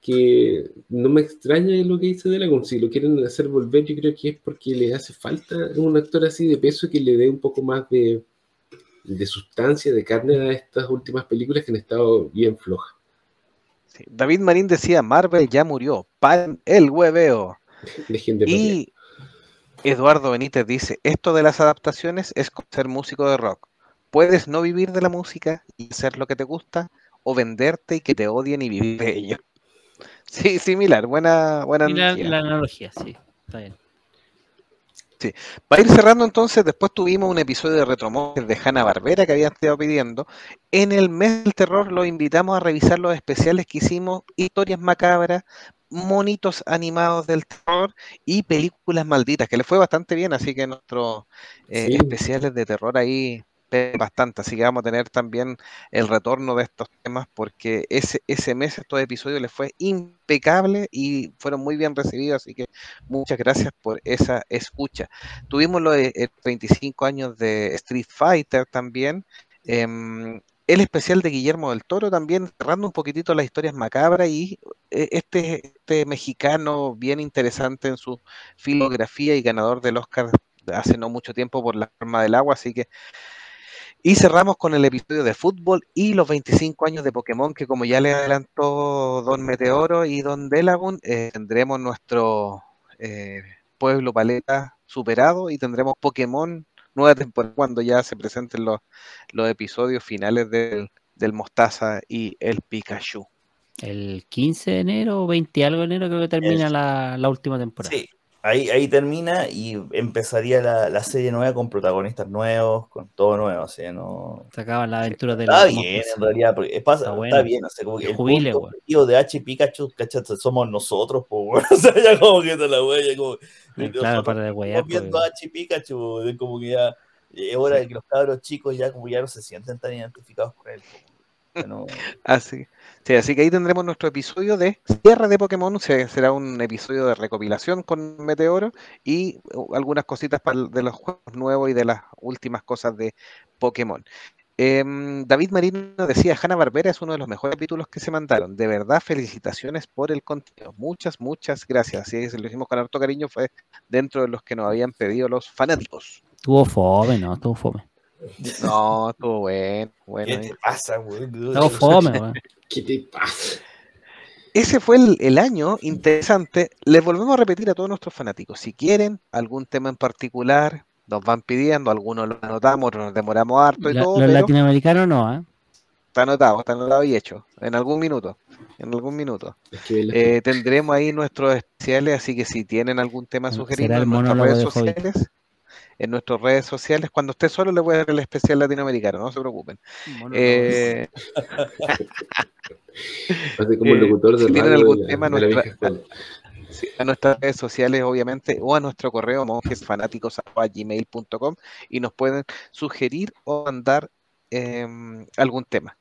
C: que no me extraña lo que dice Delagon. Si lo quieren hacer volver, yo creo que es porque le hace falta un actor así de peso que le dé un poco más de, de sustancia, de carne a estas últimas películas que han estado bien flojas.
A: David Marín decía, Marvel ya murió, pan el hueveo. y Eduardo Benítez dice, esto de las adaptaciones es ser músico de rock. Puedes no vivir de la música y hacer lo que te gusta, o venderte y que te odien y vivir de ello. Sí, similar, buena, buena
B: analogía. La, analogía, sí, está bien.
A: Sí. Para ir cerrando entonces, después tuvimos un episodio de Retromóviles de Hanna Barbera que había estado pidiendo. En el mes del terror lo invitamos a revisar los especiales que hicimos, historias macabras, monitos animados del terror y películas malditas, que le fue bastante bien, así que nuestros eh, especiales de terror ahí bastante, así que vamos a tener también el retorno de estos temas porque ese, ese mes estos episodios les fue impecable y fueron muy bien recibidos, así que muchas gracias por esa escucha. Tuvimos los 25 años de Street Fighter también. Em, el especial de Guillermo del Toro también cerrando un poquitito las historias macabras y eh, este, este mexicano bien interesante en su filografía y ganador del Oscar hace no mucho tiempo por la forma del agua, así que y cerramos con el episodio de fútbol y los 25 años de Pokémon, que como ya le adelantó Don Meteoro y Don Delagun, eh, tendremos nuestro eh, pueblo paleta superado y tendremos Pokémon nueva temporada cuando ya se presenten los, los episodios finales del, del Mostaza y el Pikachu.
B: El 15 de enero o 20 algo de enero creo que termina la, la, última temporada.
D: Sí, Ahí, ahí termina y empezaría la, la, serie nueva con protagonistas nuevos, con todo nuevo, o sea, no...
B: Se acaban las aventuras de
D: Está bien, en realidad, porque pasa, está, bueno. está, bien, o sea, como que el
B: jubile,
D: punto de H y Pikachu, ¿cachai? Somos nosotros, pues, o sea, ya como que está la huella, como...
B: Claro, para de huella,
D: viendo a H y Pikachu, es como que ya es hora de que los cabros chicos ya como ya no se sienten tan identificados con él. Bueno,
A: Así, sí, así que ahí tendremos nuestro episodio de cierre de Pokémon. se- será un episodio de recopilación con Meteoro y uh, algunas cositas para, de los juegos nuevos y de las últimas cosas de Pokémon. Em, David Marino decía, Hanna Barbera es uno de los mejores capítulos que se mandaron. De verdad, felicitaciones por el contenido. Muchas, muchas gracias. Así es, lo hicimos con harto cariño, fue dentro de los que nos habían pedido los fanáticos.
B: Tuvo fome, ¿no? Tuvo fome.
A: No, estuvo bueno. bueno
D: ¿Qué te pasa, güey?
B: Tuvo fome, weón.
C: ¿Qué te pasa?
A: Ese fue el, el año interesante. Les volvemos a repetir a todos nuestros fanáticos. Si quieren algún tema en particular, nos van pidiendo, algunos lo anotamos, otros nos demoramos harto y
B: La-
A: todo,
B: los
A: pero
B: latinoamericanos no, ¿eh?
A: está anotado, está anotado y hecho. En algún minuto. En algún minuto.
C: Es que la-
A: Eh, tendremos ahí nuestros especiales, así que si tienen algún tema sugerido en nuestras redes sociales, en nuestras redes sociales, cuando esté solo le voy a dar el especial latinoamericano, no se preocupen. Eh,
C: Hace como el
A: eh,
C: locutor de
A: si tienen algún
C: de la-
A: tema,
C: de
A: nuestra-. Sí, a nuestras redes sociales, obviamente, o a nuestro correo monjesfanáticos.gmail.com y nos pueden sugerir o mandar em, algún tema.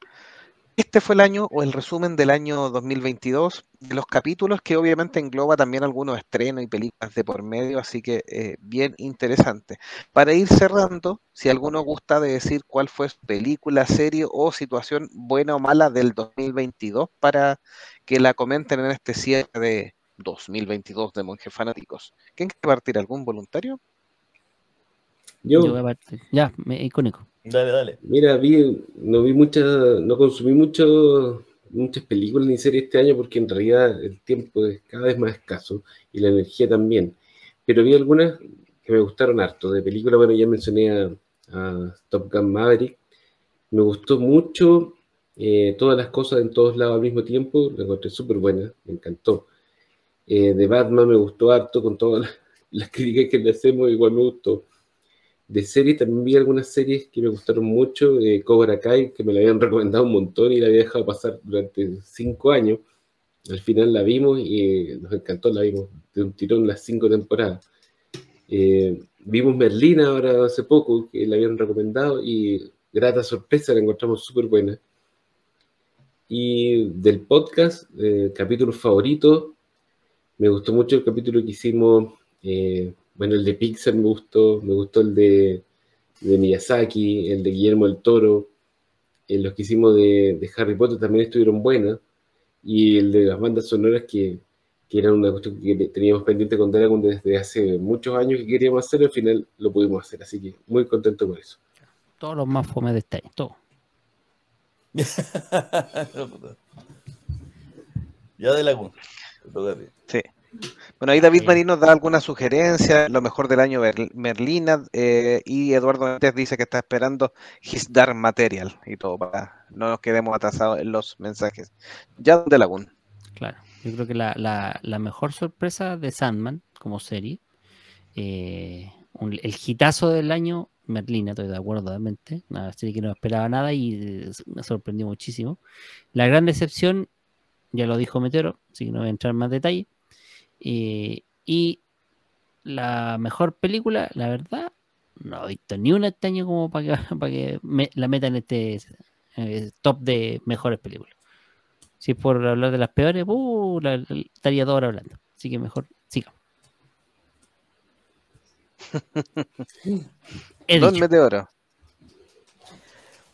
A: Este fue el año o el resumen del año 2022 de los capítulos que obviamente engloba también algunos estrenos y películas de por medio, así que eh, bien interesante. Para ir cerrando, si alguno gusta de decir cuál fue su película, serie o situación buena o mala del 2022 para que la comenten en este cierre de 2022 de Monjes Fanáticos. ¿Quién quiere partir? ¿Algún voluntario?
C: Yo,
B: Yo voy a partir. Ya, me- icónico.
D: Dale, dale.
C: mira, vi, no vi muchas, no consumí mucho, muchas películas ni series este año porque en realidad el tiempo es cada vez más escaso y la energía también. Pero vi algunas que me gustaron harto. De película, bueno, ya mencioné a, Top Gun Maverick. Me gustó mucho eh, todas las cosas en todos lados al mismo tiempo. La encontré súper buena, me encantó. Eh, de Batman me gustó harto con todas las, las críticas que le hacemos, igual me gustó. De series también vi algunas series que me gustaron mucho. Cobra Kai, que me la habían recomendado un montón y la había dejado pasar durante cinco años. Al final la vimos y eh, nos encantó, la vimos de un tirón las cinco temporadas. Eh, vimos Merlina ahora hace poco, que la habían recomendado y grata sorpresa, la encontramos súper buena. Y del podcast, eh, capítulo favorito, me gustó mucho el capítulo que hicimos, eh, bueno, el de Pixar me gustó, me gustó el de, de Miyazaki, el de Guillermo del Toro, eh, los que hicimos de, de Harry Potter también estuvieron buenas, y el de las bandas sonoras que, que era una cuestión que teníamos pendiente con Dragon desde hace muchos años que queríamos hacer, al final lo pudimos hacer, así que muy contento con eso.
B: Todos los más fome de este año. Todo.
D: ya de Laguna.
A: Sí. Bueno, ahí David. Marín nos da alguna sugerencia, lo mejor del año Merlina, eh, y Eduardo Méndez dice que está esperando His Dark Material y todo, para no nos quedemos atrasados en los mensajes. Ya de Lagún.
B: Claro. Yo creo que la, la- la mejor sorpresa de Sandman como serie, eh, un- el hitazo del año, Merlina, estoy de acuerdo totalmente. Una serie que no esperaba nada y eh, me sorprendió muchísimo. La gran decepción, ya lo dijo Meteoro, así que no voy a entrar en más detalle. Eh, y la mejor película, la verdad, no he visto ni una este año como para que, para que me- la metan en este eh, top de mejores películas. Si es por hablar de las peores, uh, la- la- estaría dos horas hablando. Así que mejor sigamos. He
A: Don
B: dicho.
A: Meteoro.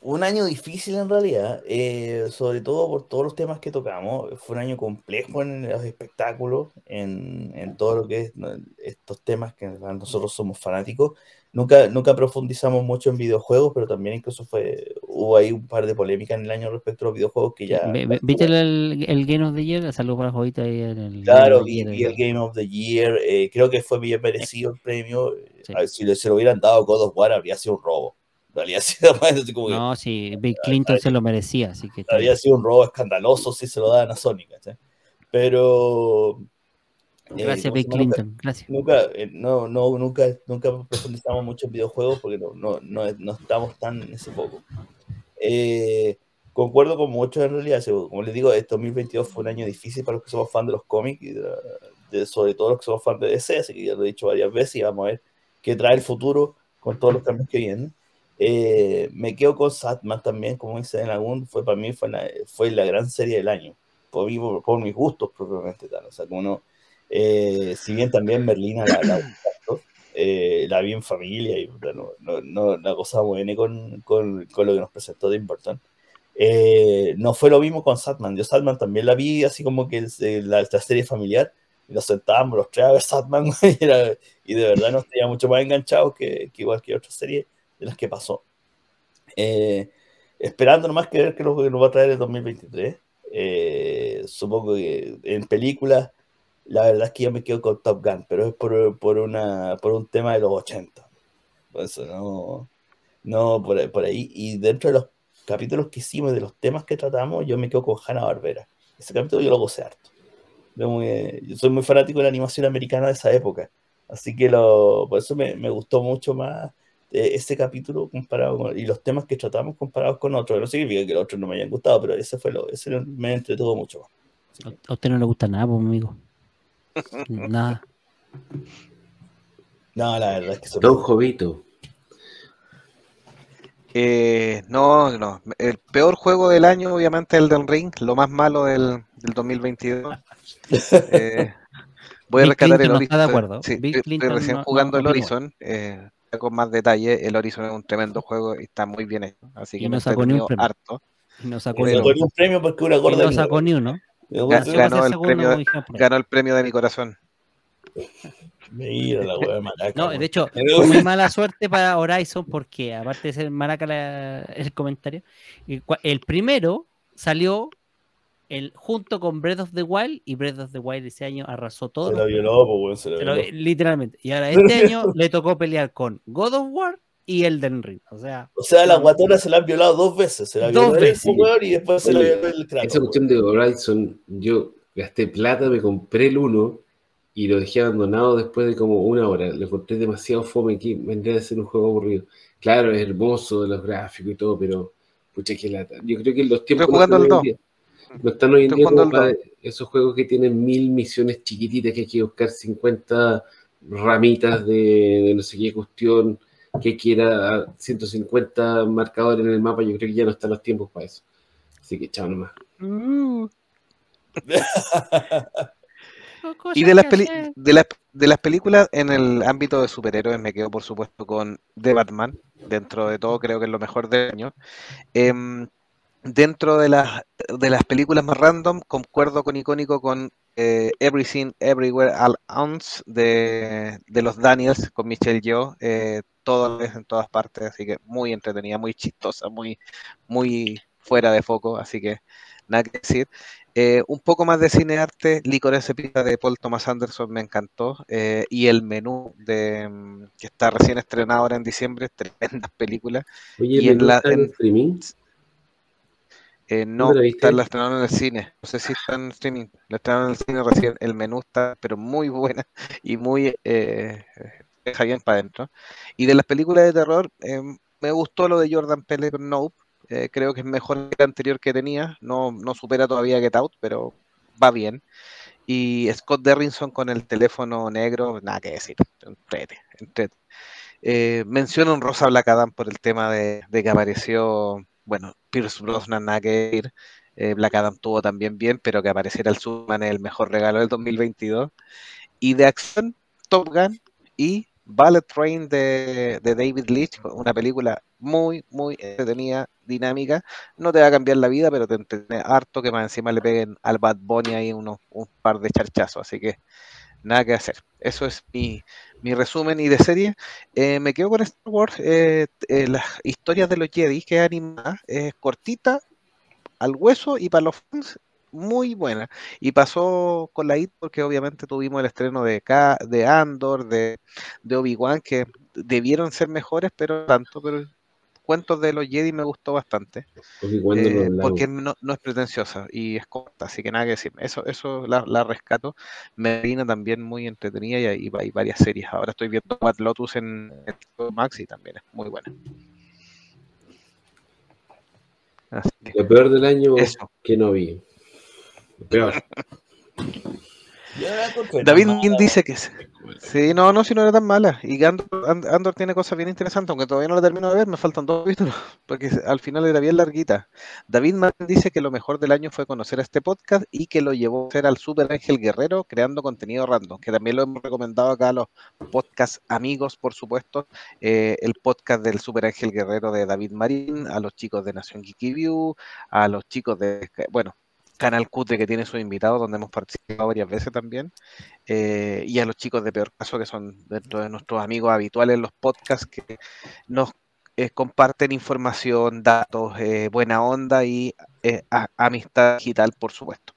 D: Un año difícil en realidad, eh, sobre todo por todos los temas que tocamos. Fue un año complejo en los espectáculos, en, en todo lo que es ¿no? estos temas que nosotros somos fanáticos. Nunca, nunca profundizamos mucho en videojuegos, pero también incluso fue, hubo ahí un par de polémicas en el año respecto a los videojuegos que ya...
B: ¿Viste el, el Game of the Year? Saludos para Jovita ahí en el
D: Claro, vi,
B: eh.
D: el Game of the Year, eh, creo que fue bien merecido el premio.
B: Sí.
D: Si se lo hubieran dado a God of War, habría sido un robo. Habría sido, así como que-
B: No, sí, Bill Clinton se lo merecía, así que bien.
D: sido un robo escandaloso si se lo daban a Sony, ¿cachai? Pero. eh,
B: Gracias,
D: como
B: Bill
D: llama? Nunca-
B: Clinton. Gracias.
D: Nunca, eh, no, no, nunca, nunca profundizamos mucho en videojuegos porque no, no, no, no estamos tan en ese poco. Eh, concuerdo con muchos en realidad. Como les digo, este 2022 fue un año difícil para los que somos fans de los cómics y de de- sobre todo los que somos fans de DC, así que ya lo he dicho varias veces y vamos a ver qué trae el futuro con todos los cambios que vienen. Eh, me quedo con Satman también, como dice en algún, fue para mí fue la, fue la gran serie del año, por, mí, por, por mis gustos propiamente tal. O sea, como no, eh, si bien también Merlina la, la, eh, la vi en familia y no, no, no la gozamos bien con, con, con, lo que nos presentó Tim Burton. Eh, no fue lo mismo con Satman. Yo Satman también la vi así como que la, la serie familiar y nos sentábamos los tres a ver Satman y, era, y de verdad nos tenía mucho más enganchados que, que cualquier otra serie de las que pasó. Eh, esperando nomás que ver qué nos, va a traer el 2023. Eh, supongo que en películas, la verdad es que yo me quedo con Top Gun, pero es por, por, una, por un tema de los 80. Por eso no, no por, por ahí. Y dentro de los capítulos que hicimos, de los temas que tratamos, yo me quedo con Hanna Barbera. Ese capítulo yo lo gocé harto. Yo soy muy fanático de la animación americana de esa época. Así que lo, por eso me, me gustó mucho más ese capítulo comparado con, y los temas que tratamos comparados con otros. No significa que los otros no me hayan gustado, pero ese fue lo, ese me entretuvo mucho más.
B: A usted no le gusta nada, pues, amigo. nada.
D: No, la verdad es que
C: Don Jovito.
A: Eh, no, no. El peor juego del año, obviamente, el del Ring. Lo más malo del, del 2022. eh, voy a rescatar el Horizon.
B: No de acuerdo.
A: Sí, estoy recién
B: no,
A: jugando
B: no,
A: el Horizon. Eh, con más detalle, el Horizon es un tremendo juego y está muy bien hecho. Así que
B: y no sacó ni un premio.
A: harto.
B: Y no sacó,
D: ni un premio porque una gorda.
B: Y no sacó ni uno.
A: Ganó, ganó, el premio, ganó el premio de mi corazón.
D: Mira la wea maraca.
B: No, de hecho, fue muy mala suerte para Horizon porque, aparte de ser maraca la, el comentario, el primero salió el, junto con Breath of the Wild y Breath of the Wild ese año arrasó todo.
D: Se la violó, pues, bueno, se la violó.
B: literalmente. Y ahora este año le tocó pelear con God of War y Elden Ring. O sea,
D: o sea la guatona se la han violado dos veces. Se la violó
B: dos veces.
D: El y después se
C: Oye,
D: la violó el crack.
C: Esa cuestión de Horizon, yo gasté plata, me compré el 1 y lo dejé abandonado después de como una hora. Lo encontré demasiado fome que vendría a ser un juego aburrido. Claro, es hermoso de los gráficos y todo, pero pucha que lata. Yo creo que los tiempos
A: Estoy jugando el 2.
C: No están hoy en día como para esos juegos que tienen mil misiones chiquititas que hay que buscar 50 ramitas de, de no sé qué cuestión que quiera 150 marcadores en el mapa. Yo creo que ya no están los tiempos para eso. Así que chao nomás.
A: Uh. y de las, de, las, de las películas en el ámbito de superhéroes me quedo por supuesto con The Batman. Dentro de todo creo que es lo mejor del año. Eh, dentro de las, de las películas más random, concuerdo con icónico con eh, Everything Everywhere All Ounce de, de, los Daniels con Michelle Yeoh, eh, todo en todas partes, así que muy entretenida, muy chistosa, muy, muy fuera de foco, así que nada que decir. Eh, un poco más de cinearte, Licorice Pizza de Paul Thomas Anderson me encantó, eh, y el menú de que está recién estrenado ahora en diciembre, tremendas películas.
C: Oye,
A: y en la
C: en streaming?
A: Eh, no, ¿La está, la estrenaron en el cine. No sé si está en streaming. La estrenaron en el cine recién. El menú está, pero muy buena y muy. Eh, deja bien para adentro. Y de las películas de terror, eh, me gustó lo de Jordan Peele con Nope. Eh, creo que es mejor que el anterior que tenía. No, no supera todavía Get Out, pero va bien. Y Scott Derrinson con el teléfono negro, nada que decir. Entrete, entrete. Eh, menciona un Rosa Black Adam por el tema de, de que apareció bueno, Pierce Brosnan nada. Eh, Black Adam tuvo también bien, pero que apareciera el Superman es el mejor regalo del 2022. Y de acción, Top Gun y Ballet Train de, de, David Leitch, una película muy, muy entretenida, dinámica. No te va a cambiar la vida, pero te entretiene harto que más encima le peguen al Bad Bunny ahí unos, un par de charchazos. Así que nada que hacer. Eso es mi, mi resumen y de serie. Eh, me quedo con Star Wars. Eh, eh, las historias de los Jedi, que es animada, es cortita, al hueso y para los fans muy buena. Y pasó con la IT porque obviamente tuvimos el estreno de, K, de Andor, de, de Obi-Wan, que debieron ser mejores, pero tanto, pero cuentos de los Jedi me gustó bastante. Eh, porque no, no, es pretenciosa y es corta, así que nada que decir. Eso, eso la, la rescato. Merina también muy entretenida y hay, hay, varias series. Ahora estoy viendo Bad Lotus en, en Max y también es muy buena.
C: Lo peor del año eso. que no vi. Lo peor.
D: No
A: David Marín dice que Sí, no, no, si no era tan mala. Y Andor, And- Andor tiene cosas bien interesantes, aunque todavía no la termino de ver, me faltan dos capítulos, porque al final era bien larguita. David Marín dice que lo mejor del año fue conocer este podcast y que lo llevó a ser al Super Ángel Guerrero creando contenido random, que también lo hemos recomendado acá a los podcast amigos, por supuesto. eh, el podcast del Super Ángel Guerrero de David Marín, a los chicos de Nación Geeky View, a los chicos de, bueno, Canal Cutre que tiene sus invitados, donde hemos participado varias veces también eh, y a los chicos de Peor Caso, que son dentro de nuestros amigos habituales en los podcasts, que nos eh, comparten información, datos, eh, buena onda y eh, a- amistad digital, por supuesto.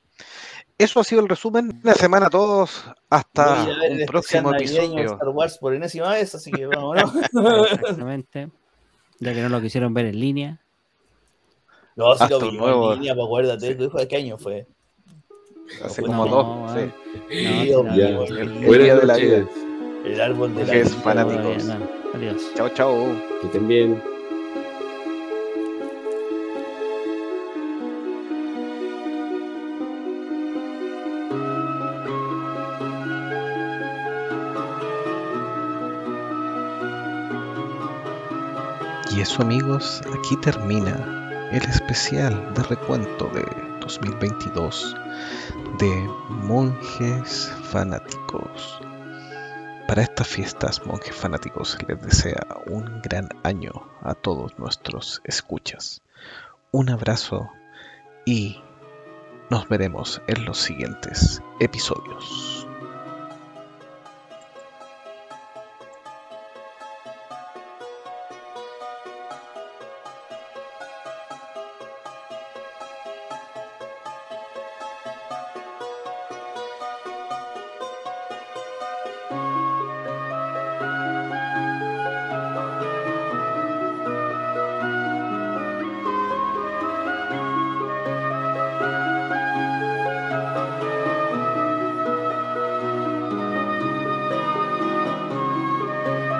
A: Eso ha sido el resumen. Una semana a todos. Hasta
D: el
A: próximo
D: navideño de
A: episodio.
D: Star Wars por enésima vez, así que vámonos.
B: Exactamente. Ya que no lo quisieron ver en línea.
D: No, si
A: Hasta
D: lo
A: un
D: vi
A: nuevo-
D: en línea, pues acuérdate, ¿de qué año fue?
A: Hace
D: No,
A: como
B: no,
A: dos. sí.
B: No,
A: El- el día de la.
D: El árbol de la vida.
A: fanáticos.
B: Adiós.
A: Chao, chao.
C: Que estén bien.
A: Y eso amigos, aquí termina el especial de recuento de 2022 de monjes fanáticos. Para estas fiestas, monjes fanáticos les desea un gran año a todos nuestros escuchas. Un abrazo y nos veremos en los siguientes episodios.